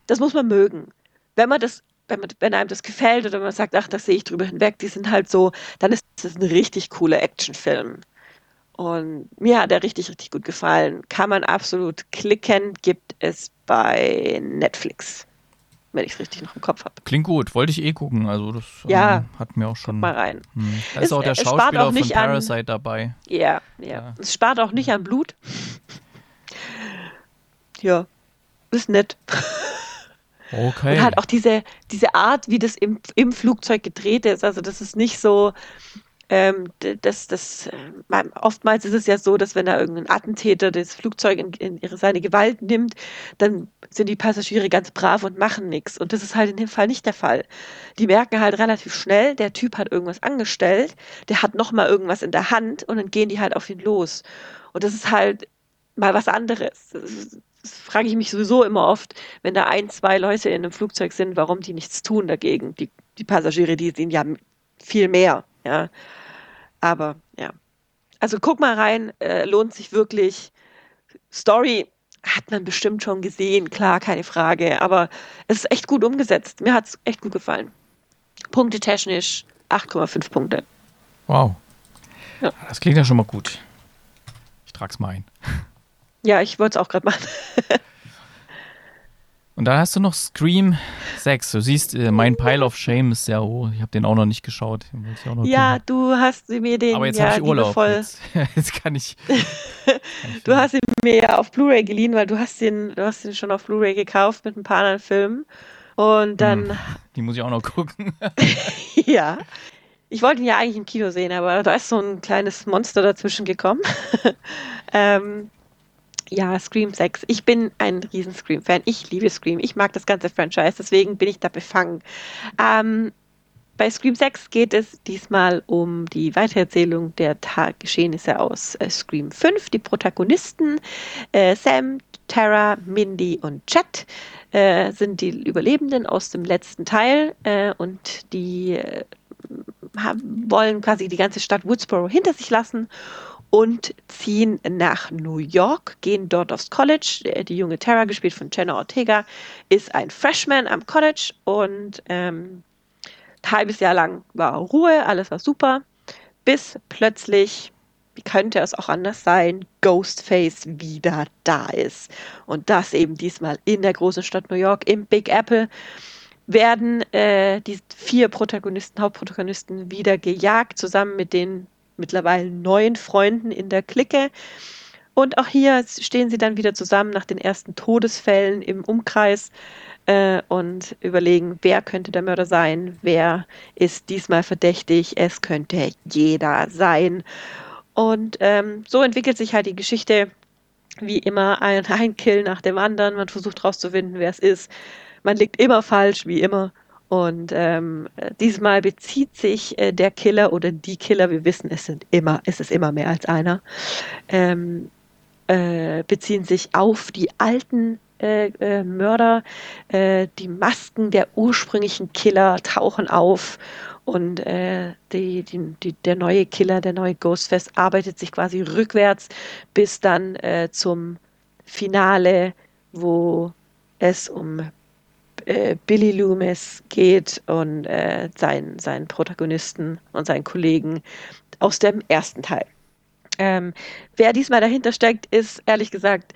Das muss man mögen. Wenn man das, wenn, man, wenn einem das gefällt oder man sagt, ach, das sehe ich drüber hinweg, die sind halt so, dann ist das ein richtig cooler Actionfilm. Und mir hat er richtig, richtig gut gefallen. Kann man absolut klicken, gibt es bei Netflix wenn ich es richtig noch im Kopf habe. Klingt gut, wollte ich eh gucken. Also das ja, ähm, hat mir auch schon. mal rein. Hm. Da ist es, auch der Schauspieler auch von Parasite an, dabei. Ja, ja, ja. Es spart auch nicht an Blut. Ja, ist nett. Okay. Und halt auch diese, diese Art, wie das im, im Flugzeug gedreht ist. Also das ist nicht so, ähm, das, das, äh, oftmals ist es ja so, dass wenn da irgendein Attentäter das Flugzeug in, in ihre, seine Gewalt nimmt, dann sind die Passagiere ganz brav und machen nichts. Und das ist halt in dem Fall nicht der Fall. Die merken halt relativ schnell, der Typ hat irgendwas angestellt, der hat nochmal irgendwas in der Hand und dann gehen die halt auf ihn los. Und das ist halt mal was anderes. Das, das frage ich mich sowieso immer oft, wenn da ein, zwei Leute in einem Flugzeug sind, warum die nichts tun dagegen. Die, die Passagiere, die sehen ja viel mehr. Ja. Aber ja. Also guck mal rein, äh, lohnt sich wirklich. Story hat man bestimmt schon gesehen, klar, keine Frage. Aber es ist echt gut umgesetzt. Mir hat es echt gut gefallen. Punkte technisch 8,5 Punkte. Wow. Ja. Das klingt ja schon mal gut. Ich trag's mal ein. Ja, ich wollte es auch gerade machen. Und dann hast du noch Scream 6. Du siehst, äh, mein Pile of Shame ist sehr hoch. Ich habe den auch noch nicht geschaut. Noch ja, gucken. du hast mir den Aber jetzt ja, habe ich Urlaub. Jetzt, jetzt, kann ich. du hast ihn mir ja auf Blu-ray geliehen, weil du hast den, du hast den schon auf Blu-ray gekauft mit ein paar anderen Filmen. Und dann. Hm, die muss ich auch noch gucken. ja. Ich wollte ihn ja eigentlich im Kino sehen, aber da ist so ein kleines Monster dazwischen gekommen. ähm, ja, Scream 6. Ich bin ein riesen Scream-Fan. Ich liebe Scream. Ich mag das ganze Franchise, deswegen bin ich da befangen. Ähm, bei Scream 6 geht es diesmal um die Weitererzählung der Taggeschehnisse aus äh, Scream 5. Die Protagonisten äh, Sam, Tara, Mindy und Chet äh, sind die Überlebenden aus dem letzten Teil äh, und die äh, haben, wollen quasi die ganze Stadt Woodsboro hinter sich lassen und ziehen nach New York, gehen dort aufs College. Die junge Tara, gespielt von Jenna Ortega, ist ein Freshman am College und ähm, ein halbes Jahr lang war Ruhe, alles war super, bis plötzlich, wie könnte es auch anders sein, Ghostface wieder da ist. Und das eben diesmal in der großen Stadt New York, im Big Apple werden äh, die vier Protagonisten, Hauptprotagonisten wieder gejagt, zusammen mit den mittlerweile neun Freunden in der Clique. Und auch hier stehen sie dann wieder zusammen nach den ersten Todesfällen im Umkreis äh, und überlegen, wer könnte der Mörder sein, wer ist diesmal verdächtig, es könnte jeder sein. Und ähm, so entwickelt sich halt die Geschichte wie immer ein, ein Kill nach dem anderen. Man versucht herauszufinden, wer es ist. Man liegt immer falsch, wie immer. Und ähm, diesmal bezieht sich äh, der Killer oder die Killer, wir wissen, es sind immer, es ist immer mehr als einer, ähm, äh, beziehen sich auf die alten äh, äh, Mörder. Äh, die Masken der ursprünglichen Killer tauchen auf und äh, die, die, die, der neue Killer, der neue Ghostface arbeitet sich quasi rückwärts bis dann äh, zum Finale, wo es um äh, Billy Loomis geht und äh, seinen, seinen Protagonisten und seinen Kollegen aus dem ersten Teil. Ähm, wer diesmal dahinter steckt, ist ehrlich gesagt,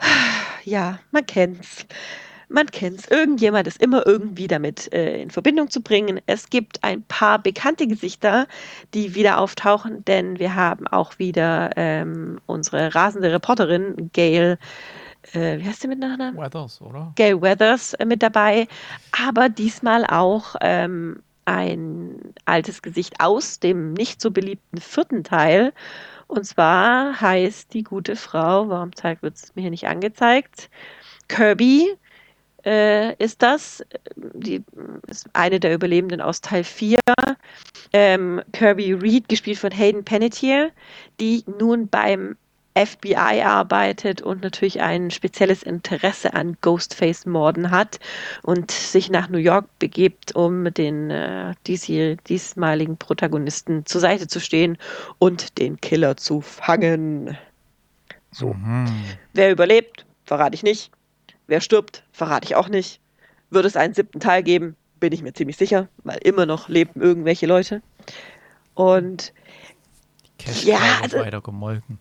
ja, man kennt's. Man kennt's. Irgendjemand ist immer irgendwie damit äh, in Verbindung zu bringen. Es gibt ein paar bekannte Gesichter, die wieder auftauchen, denn wir haben auch wieder ähm, unsere rasende Reporterin Gail äh, wie heißt sie mit Nachnamen? Weathers, oder? Gail Weathers äh, mit dabei, aber diesmal auch ähm, ein altes Gesicht aus dem nicht so beliebten vierten Teil. Und zwar heißt die gute Frau, warum zeigt wird es mir hier nicht angezeigt? Kirby äh, ist das. Die ist eine der Überlebenden aus Teil 4. Ähm, Kirby Reed, gespielt von Hayden Panettiere, die nun beim FBI arbeitet und natürlich ein spezielles Interesse an Ghostface-Morden hat und sich nach New York begibt, um den äh, diesjähr, diesmaligen Protagonisten zur Seite zu stehen und den Killer zu fangen. So. Mhm. Wer überlebt, verrate ich nicht. Wer stirbt, verrate ich auch nicht. Wird es einen siebten Teil geben, bin ich mir ziemlich sicher, weil immer noch leben irgendwelche Leute. Und Cash ja, also, weiter gemolken.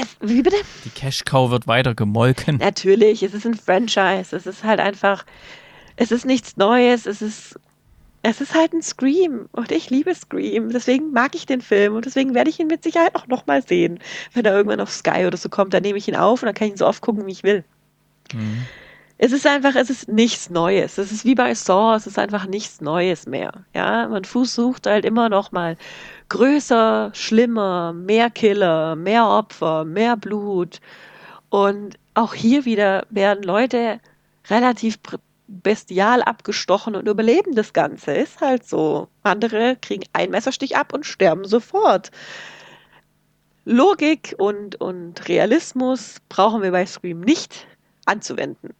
Es, wie bitte? Die Cash Cow wird weiter gemolken. Natürlich, es ist ein Franchise. Es ist halt einfach, es ist nichts Neues. Es ist, es ist halt ein Scream. Und ich liebe Scream. Deswegen mag ich den Film. Und deswegen werde ich ihn mit Sicherheit auch nochmal sehen. Wenn er irgendwann auf Sky oder so kommt, dann nehme ich ihn auf und dann kann ich ihn so oft gucken, wie ich will. Mhm. Es ist einfach, es ist nichts Neues. Es ist wie bei Saw, es ist einfach nichts Neues mehr. Ja, man versucht halt immer noch mal größer, schlimmer, mehr Killer, mehr Opfer, mehr Blut. Und auch hier wieder werden Leute relativ bestial abgestochen und überleben das Ganze. Ist halt so. Andere kriegen einen Messerstich ab und sterben sofort. Logik und, und Realismus brauchen wir bei Scream nicht anzuwenden.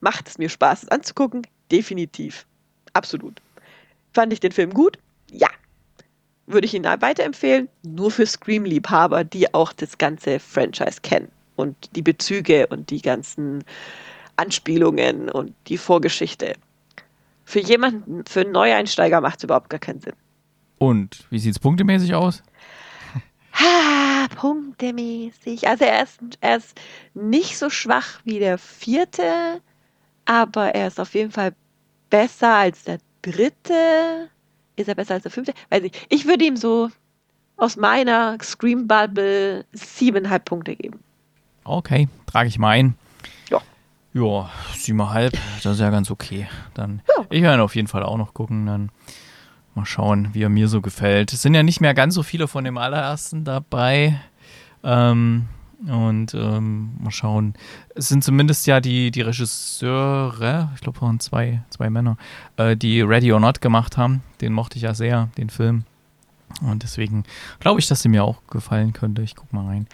Macht es mir Spaß, es anzugucken? Definitiv. Absolut. Fand ich den Film gut? Ja. Würde ich ihn weiterempfehlen? Nur für Scream-Liebhaber, die auch das ganze Franchise kennen und die Bezüge und die ganzen Anspielungen und die Vorgeschichte. Für jemanden, für einen Neueinsteiger macht es überhaupt gar keinen Sinn. Und wie sieht es punktemäßig aus? Ha, punktemäßig. Also er ist, er ist nicht so schwach wie der vierte, aber er ist auf jeden Fall besser als der dritte. Ist er besser als der fünfte? Weiß ich. Ich würde ihm so aus meiner Scream Bubble siebeneinhalb Punkte geben. Okay, trage ich mal ein. Ja. Ja, siebeneinhalb, das ist ja ganz okay. Dann, ja. ich werde auf jeden Fall auch noch gucken. Dann Mal schauen, wie er mir so gefällt. Es sind ja nicht mehr ganz so viele von dem allerersten dabei. Ähm, und ähm, mal schauen. Es sind zumindest ja die, die Regisseure, ich glaube, waren zwei, zwei Männer, äh, die Ready or Not gemacht haben. Den mochte ich ja sehr, den Film. Und deswegen glaube ich, dass sie mir auch gefallen könnte. Ich gucke mal rein.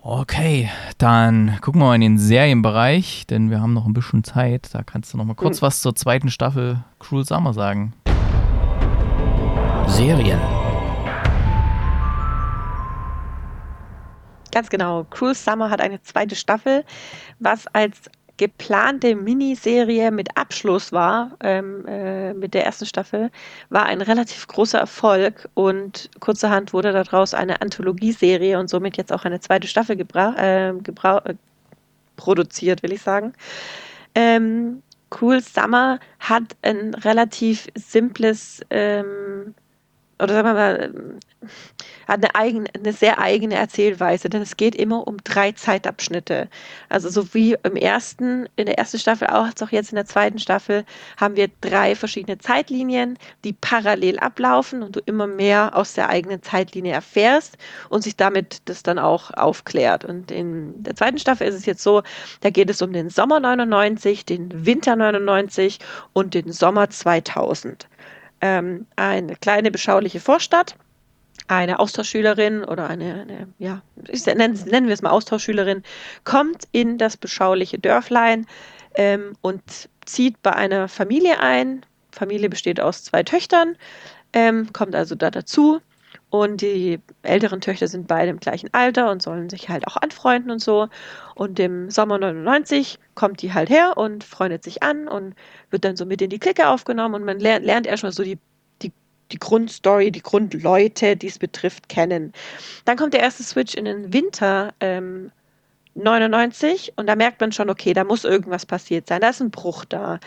Okay, dann gucken wir mal in den Serienbereich, denn wir haben noch ein bisschen Zeit. Da kannst du noch mal kurz mhm. was zur zweiten Staffel Cruel Summer sagen. Serien. Ganz genau. Cruel Summer hat eine zweite Staffel, was als geplante Miniserie mit Abschluss war, ähm, äh, mit der ersten Staffel, war ein relativ großer Erfolg und kurzerhand wurde daraus eine Anthologieserie und somit jetzt auch eine zweite Staffel äh, äh, produziert, will ich sagen. Ähm, Cruel Summer hat ein relativ simples ähm, oder sagen wir mal, hat eine, eigene, eine sehr eigene Erzählweise, denn es geht immer um drei Zeitabschnitte. Also so wie im ersten, in der ersten Staffel auch, auch jetzt in der zweiten Staffel, haben wir drei verschiedene Zeitlinien, die parallel ablaufen und du immer mehr aus der eigenen Zeitlinie erfährst und sich damit das dann auch aufklärt. Und in der zweiten Staffel ist es jetzt so, da geht es um den Sommer 99, den Winter 99 und den Sommer 2000 ähm, eine kleine beschauliche Vorstadt eine Austauschschülerin oder eine, eine ja, nennen, nennen wir es mal Austauschschülerin, kommt in das beschauliche Dörflein ähm, und zieht bei einer Familie ein. Familie besteht aus zwei Töchtern, ähm, kommt also da dazu. Und die älteren Töchter sind beide im gleichen Alter und sollen sich halt auch anfreunden und so. Und im Sommer 99 kommt die halt her und freundet sich an und wird dann so mit in die Clique aufgenommen und man lernt, lernt erstmal so die, die, die Grundstory, die Grundleute, die es betrifft, kennen. Dann kommt der erste Switch in den Winter ähm, 99 und da merkt man schon, okay, da muss irgendwas passiert sein. Da ist ein Bruch da.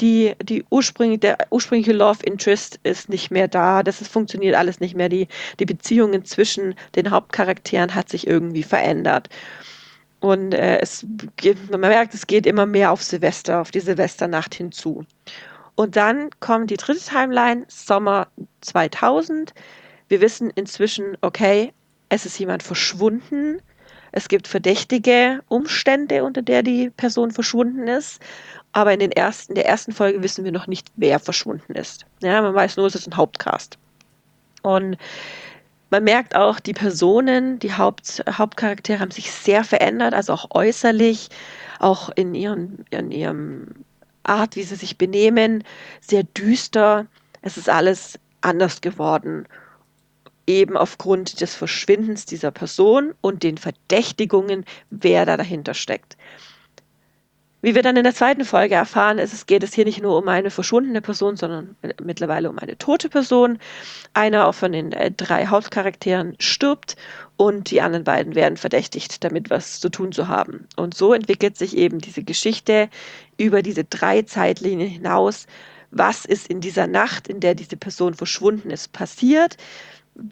Die, die ursprüngliche, der ursprüngliche Love Interest ist nicht mehr da. Das ist, funktioniert alles nicht mehr. Die, die Beziehungen zwischen den Hauptcharakteren hat sich irgendwie verändert. Und äh, es man merkt, es geht immer mehr auf Silvester, auf die Silvesternacht hinzu. Und dann kommt die dritte Timeline, Sommer 2000. Wir wissen inzwischen, okay, es ist jemand verschwunden es gibt verdächtige Umstände, unter der die Person verschwunden ist. Aber in, den ersten, der ersten Folge wissen wir noch nicht, wer verschwunden ist. Ja, man weiß nur, es ist ein Hauptcast. Und man merkt auch, die Personen, die Haupt, Hauptcharaktere haben sich sehr verändert, also auch äußerlich, auch in ihren, in ihrem Art, wie sie sich benehmen, sehr düster. Es ist alles anders geworden eben aufgrund des Verschwindens dieser Person und den Verdächtigungen, wer da dahinter steckt. Wie wir dann in der zweiten Folge erfahren, ist, es geht es hier nicht nur um eine verschwundene Person, sondern mittlerweile um eine tote Person. Einer von den äh, drei Hauptcharakteren stirbt und die anderen beiden werden verdächtigt, damit was zu tun zu haben. Und so entwickelt sich eben diese Geschichte über diese drei Zeitlinien hinaus. Was ist in dieser Nacht, in der diese Person verschwunden ist, passiert?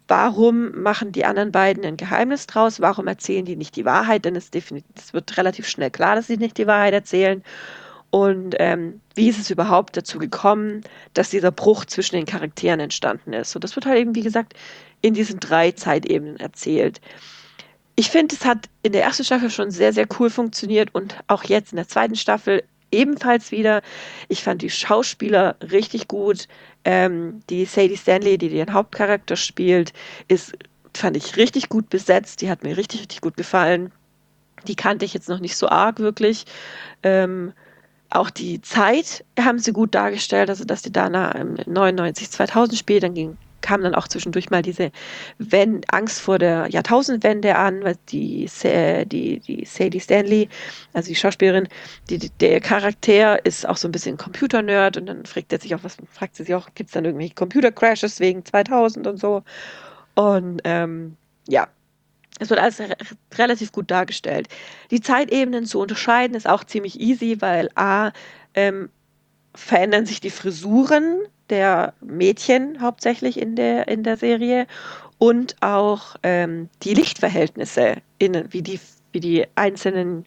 Warum machen die anderen beiden ein Geheimnis draus? Warum erzählen die nicht die Wahrheit? Denn es, es wird relativ schnell klar, dass sie nicht die Wahrheit erzählen. Und ähm, wie ist es überhaupt dazu gekommen, dass dieser Bruch zwischen den Charakteren entstanden ist? Und das wird halt eben, wie gesagt, in diesen drei Zeitebenen erzählt. Ich finde, es hat in der ersten Staffel schon sehr, sehr cool funktioniert und auch jetzt in der zweiten Staffel ebenfalls wieder. Ich fand die Schauspieler richtig gut. Ähm, die Sadie Stanley, die den Hauptcharakter spielt, ist, fand ich richtig gut besetzt. Die hat mir richtig, richtig gut gefallen. Die kannte ich jetzt noch nicht so arg wirklich. Ähm, auch die Zeit haben sie gut dargestellt, also dass die da 99, 2000 spielt, dann ging kam dann auch zwischendurch mal diese Wend Angst vor der Jahrtausendwende an, weil die, die, die Sadie Stanley, also die Schauspielerin, die, der Charakter ist auch so ein bisschen Computer-Nerd und dann fragt er sich auch, was fragt sie sich auch, gibt es dann irgendwelche Computer-Crashes wegen 2000 und so. Und ähm, ja, es wird alles re relativ gut dargestellt. Die Zeitebenen zu unterscheiden ist auch ziemlich easy, weil A, ähm, verändern sich die Frisuren der Mädchen hauptsächlich in der, in der Serie und auch ähm, die Lichtverhältnisse, in, wie, die, wie die einzelnen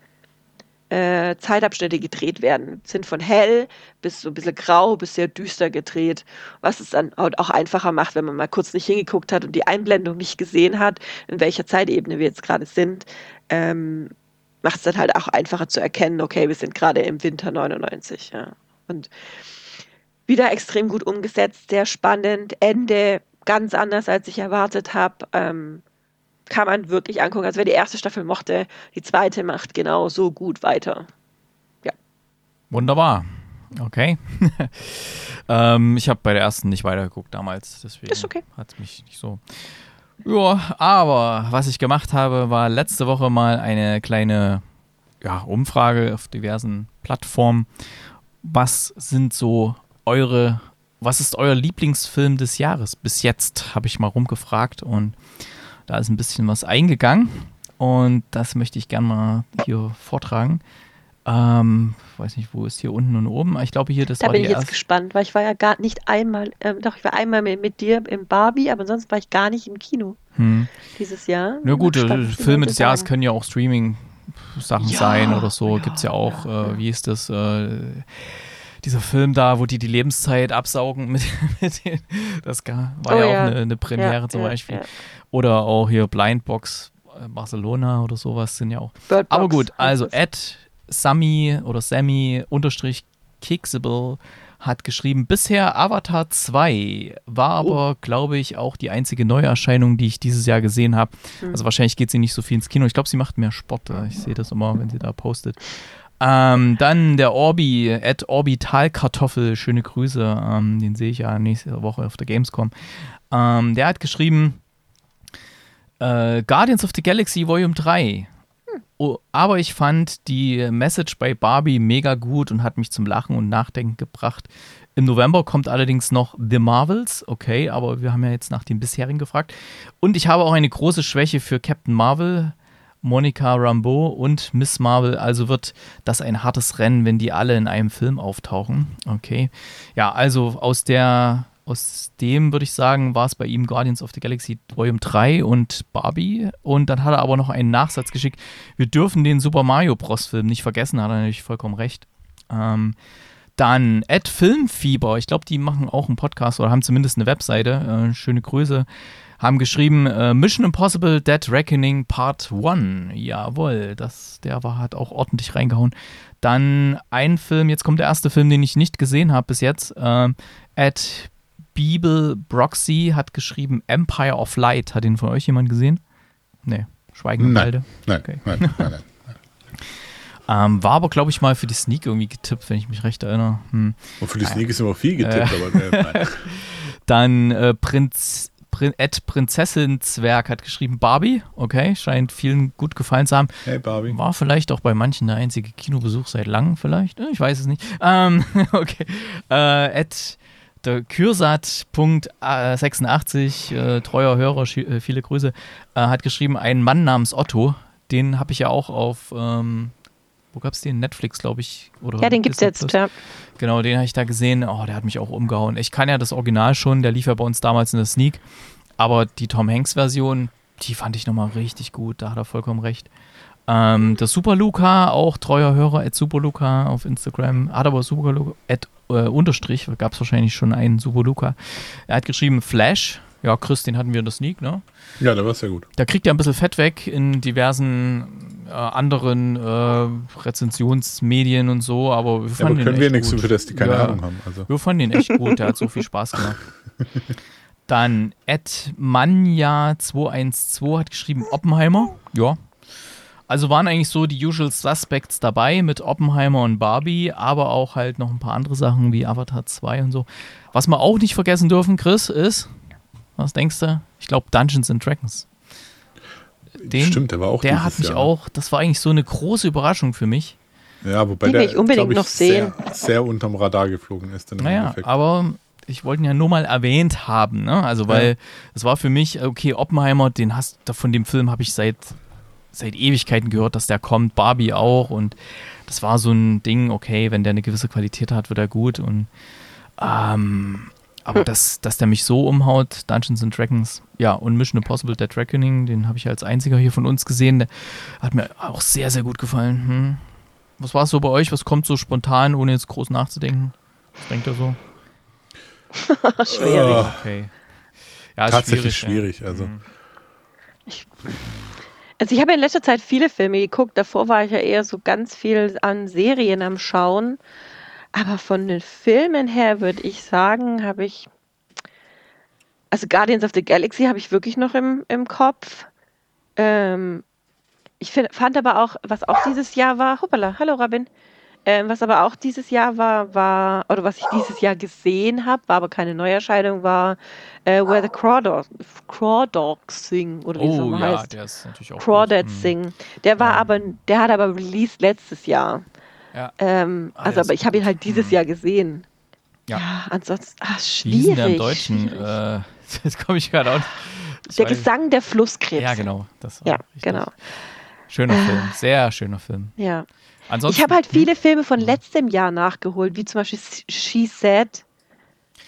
äh, Zeitabschnitte gedreht werden, sind von hell bis so ein bisschen grau bis sehr düster gedreht, was es dann auch einfacher macht, wenn man mal kurz nicht hingeguckt hat und die Einblendung nicht gesehen hat, in welcher Zeitebene wir jetzt gerade sind, ähm, macht es dann halt auch einfacher zu erkennen, okay, wir sind gerade im Winter 99. Ja. Und wieder extrem gut umgesetzt, sehr spannend, Ende ganz anders, als ich erwartet habe. Ähm, kann man wirklich angucken. Also wer die erste Staffel mochte, die zweite macht genau so gut weiter. Ja. Wunderbar. Okay. ähm, ich habe bei der ersten nicht weitergeguckt damals, deswegen Ist okay. hat es mich nicht so. Ja, aber was ich gemacht habe, war letzte Woche mal eine kleine ja, Umfrage auf diversen Plattformen was sind so eure, was ist euer Lieblingsfilm des Jahres? Bis jetzt habe ich mal rumgefragt und da ist ein bisschen was eingegangen und das möchte ich gerne mal hier vortragen. Ähm, weiß nicht, wo ist hier unten und oben? Ich glaube hier, das da war bin die ich jetzt erste. gespannt, weil ich war ja gar nicht einmal, ähm, doch ich war einmal mit, mit dir im Barbie, aber sonst war ich gar nicht im Kino Hm. dieses Jahr. Na gut, Spannend, äh, Filme des Jahres sagen. können ja auch Streaming-Sachen Ja, sein oder so. ja, Gibt es ja auch, ja, äh, wie ist das? Äh, dieser Film da, wo die die Lebenszeit absaugen mit, mit den, das war Oh ja, ja. auch eine, eine Premiere Ja, zum Beispiel. Oder auch hier Blindbox äh, Barcelona oder sowas sind ja auch. Bird Aber gut, also. Ed Sammy oder Sammy unterstrich Kicksable hat geschrieben, bisher Avatar 2 war aber, glaube ich, auch die einzige Neuerscheinung, die ich dieses Jahr gesehen habe. Also wahrscheinlich geht sie nicht so viel ins Kino. Ich glaube, sie macht mehr Sport. Ich sehe das immer, wenn sie da postet. Ähm, dann der Orbi, at Orbitalkartoffel, schöne Grüße, ähm, den sehe ich ja nächste Woche auf der Gamescom. Ähm, der hat geschrieben, äh, Guardians of the Galaxy Volume 3. Oh, aber ich fand die Message bei Barbie mega gut und hat mich zum Lachen und Nachdenken gebracht. Im November kommt allerdings noch The Marvels, okay, aber wir haben ja jetzt nach den bisherigen gefragt. Und ich habe auch eine große Schwäche für Captain Marvel, Monica Rambeau und Miss Marvel, also wird das ein hartes Rennen, wenn die alle in einem Film auftauchen. Okay. Ja, also aus der aus dem würde ich sagen, war es bei ihm Guardians of the Galaxy Volume 3 und Barbie. Und dann hat er aber noch einen Nachsatz geschickt. Wir dürfen den Super Mario Bros. Film nicht vergessen, hat er natürlich vollkommen recht. Ähm, dann Ed Filmfieber, ich glaube, die machen auch einen Podcast oder haben zumindest eine Webseite. Äh, schöne Grüße. Haben geschrieben, äh, Mission Impossible Dead Reckoning Part 1. Jawohl, das, der war, hat auch ordentlich reingehauen. Dann ein Film, jetzt kommt der erste Film, den ich nicht gesehen habe bis jetzt. Äh, Ed Bibel Broxy hat geschrieben Empire of Light. Hat den von euch jemand gesehen? Nee, Schweigen im Nein. Walde. Nein, Okay. nein, nein, nein. Ähm, war aber, glaube ich, mal für die Sneak irgendwie getippt, wenn ich mich recht erinnere. Hm. Und für die Sneak ist immer viel getippt, aber äh. Dann äh, Prinz, Prin, Ed Prinzessin Zwerg hat geschrieben Barbie. Okay, scheint vielen gut gefallen zu haben. Hey Barbie. War vielleicht auch bei manchen der einzige Kinobesuch seit langem vielleicht. Ich weiß es nicht. Ähm, okay. Äh, Ed der Kürsat.86, äh, treuer Hörer, äh, viele Grüße, äh, hat geschrieben, ein Mann namens Otto. Den habe ich ja auch auf, ähm, wo gab es den? Netflix, glaube ich. Oder Ja, den gibt's Disney jetzt, ja. Genau, den habe ich da gesehen. Oh, der hat mich auch umgehauen. Ich kann ja das Original schon, der lief ja bei uns damals in der Sneak. Aber die Tom Hanks-Version, die fand ich nochmal richtig gut. Da hat er vollkommen recht. Ähm, der Super Luca, auch treuer Hörer, at Super Luca auf Instagram, hat aber Super Luca, at, äh, Unterstrich, gab es wahrscheinlich schon einen Super Luca. Er hat geschrieben Flash. Ja, Chris, den hatten wir in der Sneak, ne? Ja, da war es ja gut. Da kriegt er ein bisschen Fett weg in diversen äh, anderen äh, Rezensionsmedien und so, aber wir Ja, fanden aber können den wir nichts für das, die keine Ja. Ahnung haben. Also. Wir fanden ihn echt gut, der hat so viel Spaß gemacht. Dann Ed Manja212 hat geschrieben Oppenheimer. Ja. Also waren eigentlich so die Usual Suspects dabei mit Oppenheimer und Barbie, aber auch halt noch ein paar andere Sachen wie Avatar 2 und so. Was wir auch nicht vergessen dürfen, Chris, ist, was denkst du? Ich glaube Dungeons and Dragons. Den, Stimmt, der war auch Der hat mich Jahr, auch, das war eigentlich so eine große Überraschung für mich. Ja, wobei Den will der ich unbedingt glaub noch sehen. Sehr, sehr unterm Radar geflogen ist. Naja, Endeffekt. aber ich wollte ihn ja nur mal erwähnt haben, ne? Also weil Ja. es war für mich, okay, Oppenheimer, den hast von dem Film habe ich seit seit Ewigkeiten gehört, dass der kommt, Barbie auch und das war so ein Ding, okay, wenn der eine gewisse Qualität hat, wird er gut und ähm, aber dass, dass der mich so umhaut, Dungeons and Dragons, ja, und Mission Impossible Dead Reckoning, den habe ich als einziger hier von uns gesehen, der hat mir auch sehr, sehr gut gefallen. Hm. Was war es so bei euch? Was kommt so spontan, ohne jetzt groß nachzudenken? Was denkt ihr so? Schwierig. Ah, Okay. Ja, tatsächlich schwierig. schwierig. Also. Mhm. Also ich habe in letzter Zeit viele Filme geguckt. Davor war ich ja eher so ganz viel an Serien am Schauen. Aber von den Filmen her würde ich sagen, habe ich. Also Guardians of the Galaxy habe ich wirklich noch im, im Kopf. Ähm, ich find, fand aber auch, was auch dieses Jahr war, hoppala, hallo Robin. Ähm, was aber auch dieses Jahr war, war, oder was ich dieses Jahr gesehen habe, war aber keine Neuerscheinung, war äh, Where the Crawdogs, Crawdogs Sing, oder wie es Oh nochmal ja, heißt. der ist natürlich auch. Crawdad gut. Mhm. Sing. Der war Ja. aber, der hat aber released letztes Jahr. Ja. Ähm, Ah, also, aber ich habe ihn halt dieses Mhm. Jahr gesehen. Ja. Ja, ansonsten, hieß schwierig. im Deutschen? Äh, jetzt komme ich gerade Ich der weiß- Gesang der Flusskrebs. Ja, genau. Das Ja, richtig. genau. Schöner Film. Sehr schöner Film. Ja. Ansonsten, Ich habe halt viele Filme von letztem Jahr nachgeholt, wie zum Beispiel She Said.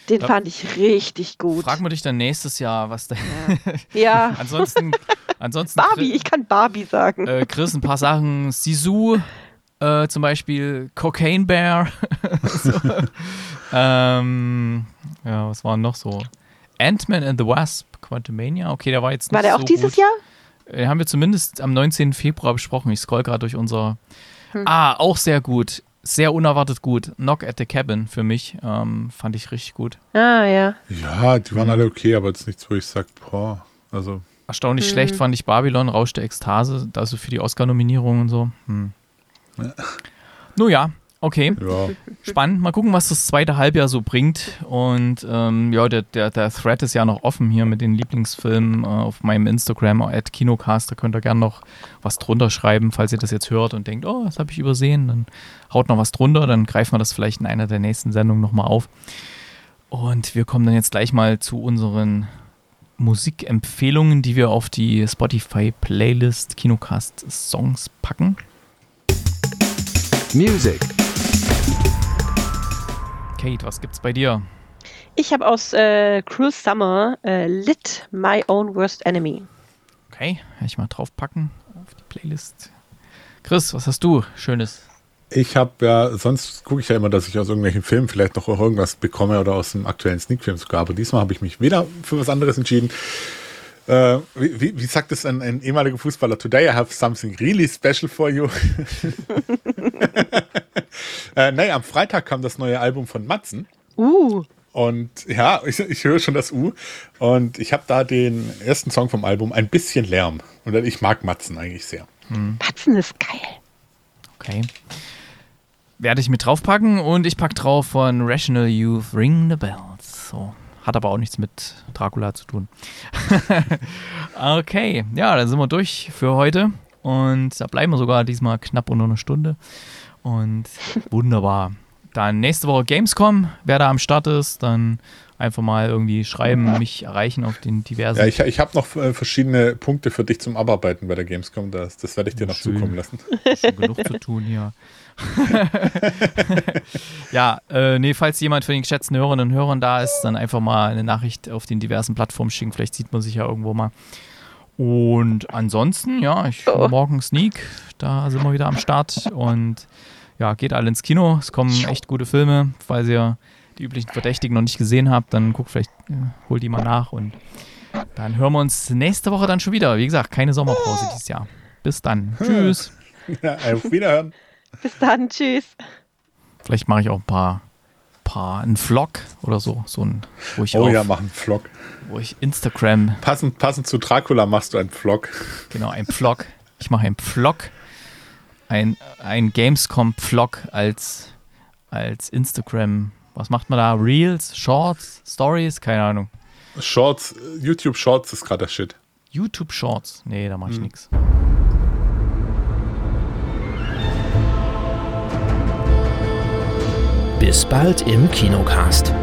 Den Ja. fand ich richtig gut. Frag mal dich dann nächstes Jahr, was da. Ja, ansonsten, ansonsten Barbie, ich kann Barbie sagen. äh, Chris ein paar Sachen. Sisu, äh, zum Beispiel Cocaine Bear. so. ähm, ja, was war noch so? Ant-Man and the Wasp, Quantumania. Okay, der war jetzt nicht war der auch so dieses gut. Jahr? Den haben wir zumindest am 19. Februar besprochen. Ich scroll gerade durch unser. Hm. Ah, auch sehr gut. sehr unerwartet gut. Knock at the Cabin für mich. Ähm, fand ich richtig gut. Ah, ja. Ja, die waren alle okay, aber jetzt nichts, wo ich sage, boah, also. Erstaunlich schlecht fand ich Babylon, Rausch der Ekstase, also für die Oscar-Nominierung und so. Hm. Nun ja, okay. Ja, Spannend. Mal gucken, was das zweite Halbjahr so bringt. Und ähm, ja, der, der, der Thread ist ja noch offen hier mit den Lieblingsfilmen äh, auf meinem Instagram, at Kinocast. Da könnt ihr gerne noch was drunter schreiben, falls ihr das jetzt hört und denkt, oh, das habe ich übersehen. Dann haut noch was drunter, dann greifen wir das vielleicht in einer der nächsten Sendungen nochmal auf. Und wir kommen dann jetzt gleich mal zu unseren Musikempfehlungen, die wir auf die Spotify-Playlist Kinocast Songs packen. Music. Kate, was gibt's bei dir? Ich habe aus äh, Cruel Summer äh, Lit My Own Worst Enemy. Okay, werde ich mal draufpacken auf die Playlist. Chris, was hast du Schönes? ich habe ja, sonst gucke ich ja immer, dass ich aus irgendwelchen Filmen vielleicht noch irgendwas bekomme oder aus dem aktuellen Sneak-Film sogar, aber diesmal habe ich mich wieder für was anderes entschieden. Äh, wie, wie, sagt es ein, ein ehemaliger Fußballer? Today I have something really special for you. äh, nee, am Freitag kam das neue Album von Matzen. Uh, Und ja, ich, ich höre schon das U. Und ich habe da den ersten Song vom Album, ein bisschen Lärm. Und ich mag Matzen eigentlich sehr. Patzen ist geil. Okay. Werde ich mit draufpacken und ich pack drauf von Rational Youth Ring the Bells. So. Hat aber auch nichts mit Dracula zu tun. okay, ja, dann sind wir durch für heute. Und da bleiben wir sogar diesmal knapp unter einer Stunde. Und wunderbar. Dann nächste Woche Gamescom. Wer da am Start ist, dann einfach mal irgendwie schreiben, mich erreichen auf den diversen. Ja, ich, ich habe noch äh, verschiedene Punkte für dich zum Abarbeiten bei der Gamescom. Das, das werde ich dir noch Schön. zukommen lassen. schon genug zu tun hier. ja, äh, nee, falls jemand von den geschätzten Hörerinnen und Hörern da ist, dann einfach mal eine Nachricht auf den diversen Plattformen schicken. Vielleicht sieht man sich ja irgendwo mal. Und ansonsten, ja, ich Oh. morgen Sneak, da sind wir wieder am Start und ja, geht alle ins Kino. Es kommen echt gute Filme. Falls ihr die üblichen Verdächtigen noch nicht gesehen habt, dann guckt vielleicht, äh, holt die mal nach und dann hören wir uns nächste Woche dann schon wieder. Wie gesagt, keine Sommerpause dieses Jahr. Bis dann. Tschüss. Ja, auf Wiederhören. Bis dann, tschüss. Vielleicht mache ich auch ein paar, paar einen Vlog oder so, so ein, wo ich Oh auf, ja, mach einen Vlog. wo ich Instagram, Passend, passend zu Dracula machst du einen Vlog. genau ein Vlog. Ich mache einen Vlog, ein ein Gamescom Vlog als als Instagram. Was macht man da? Reels, Shorts, Stories, keine Ahnung. Shorts, YouTube Shorts ist gerade der Shit. YouTube Shorts. Nee, da mache ich nichts. Bis bald im Kinocast.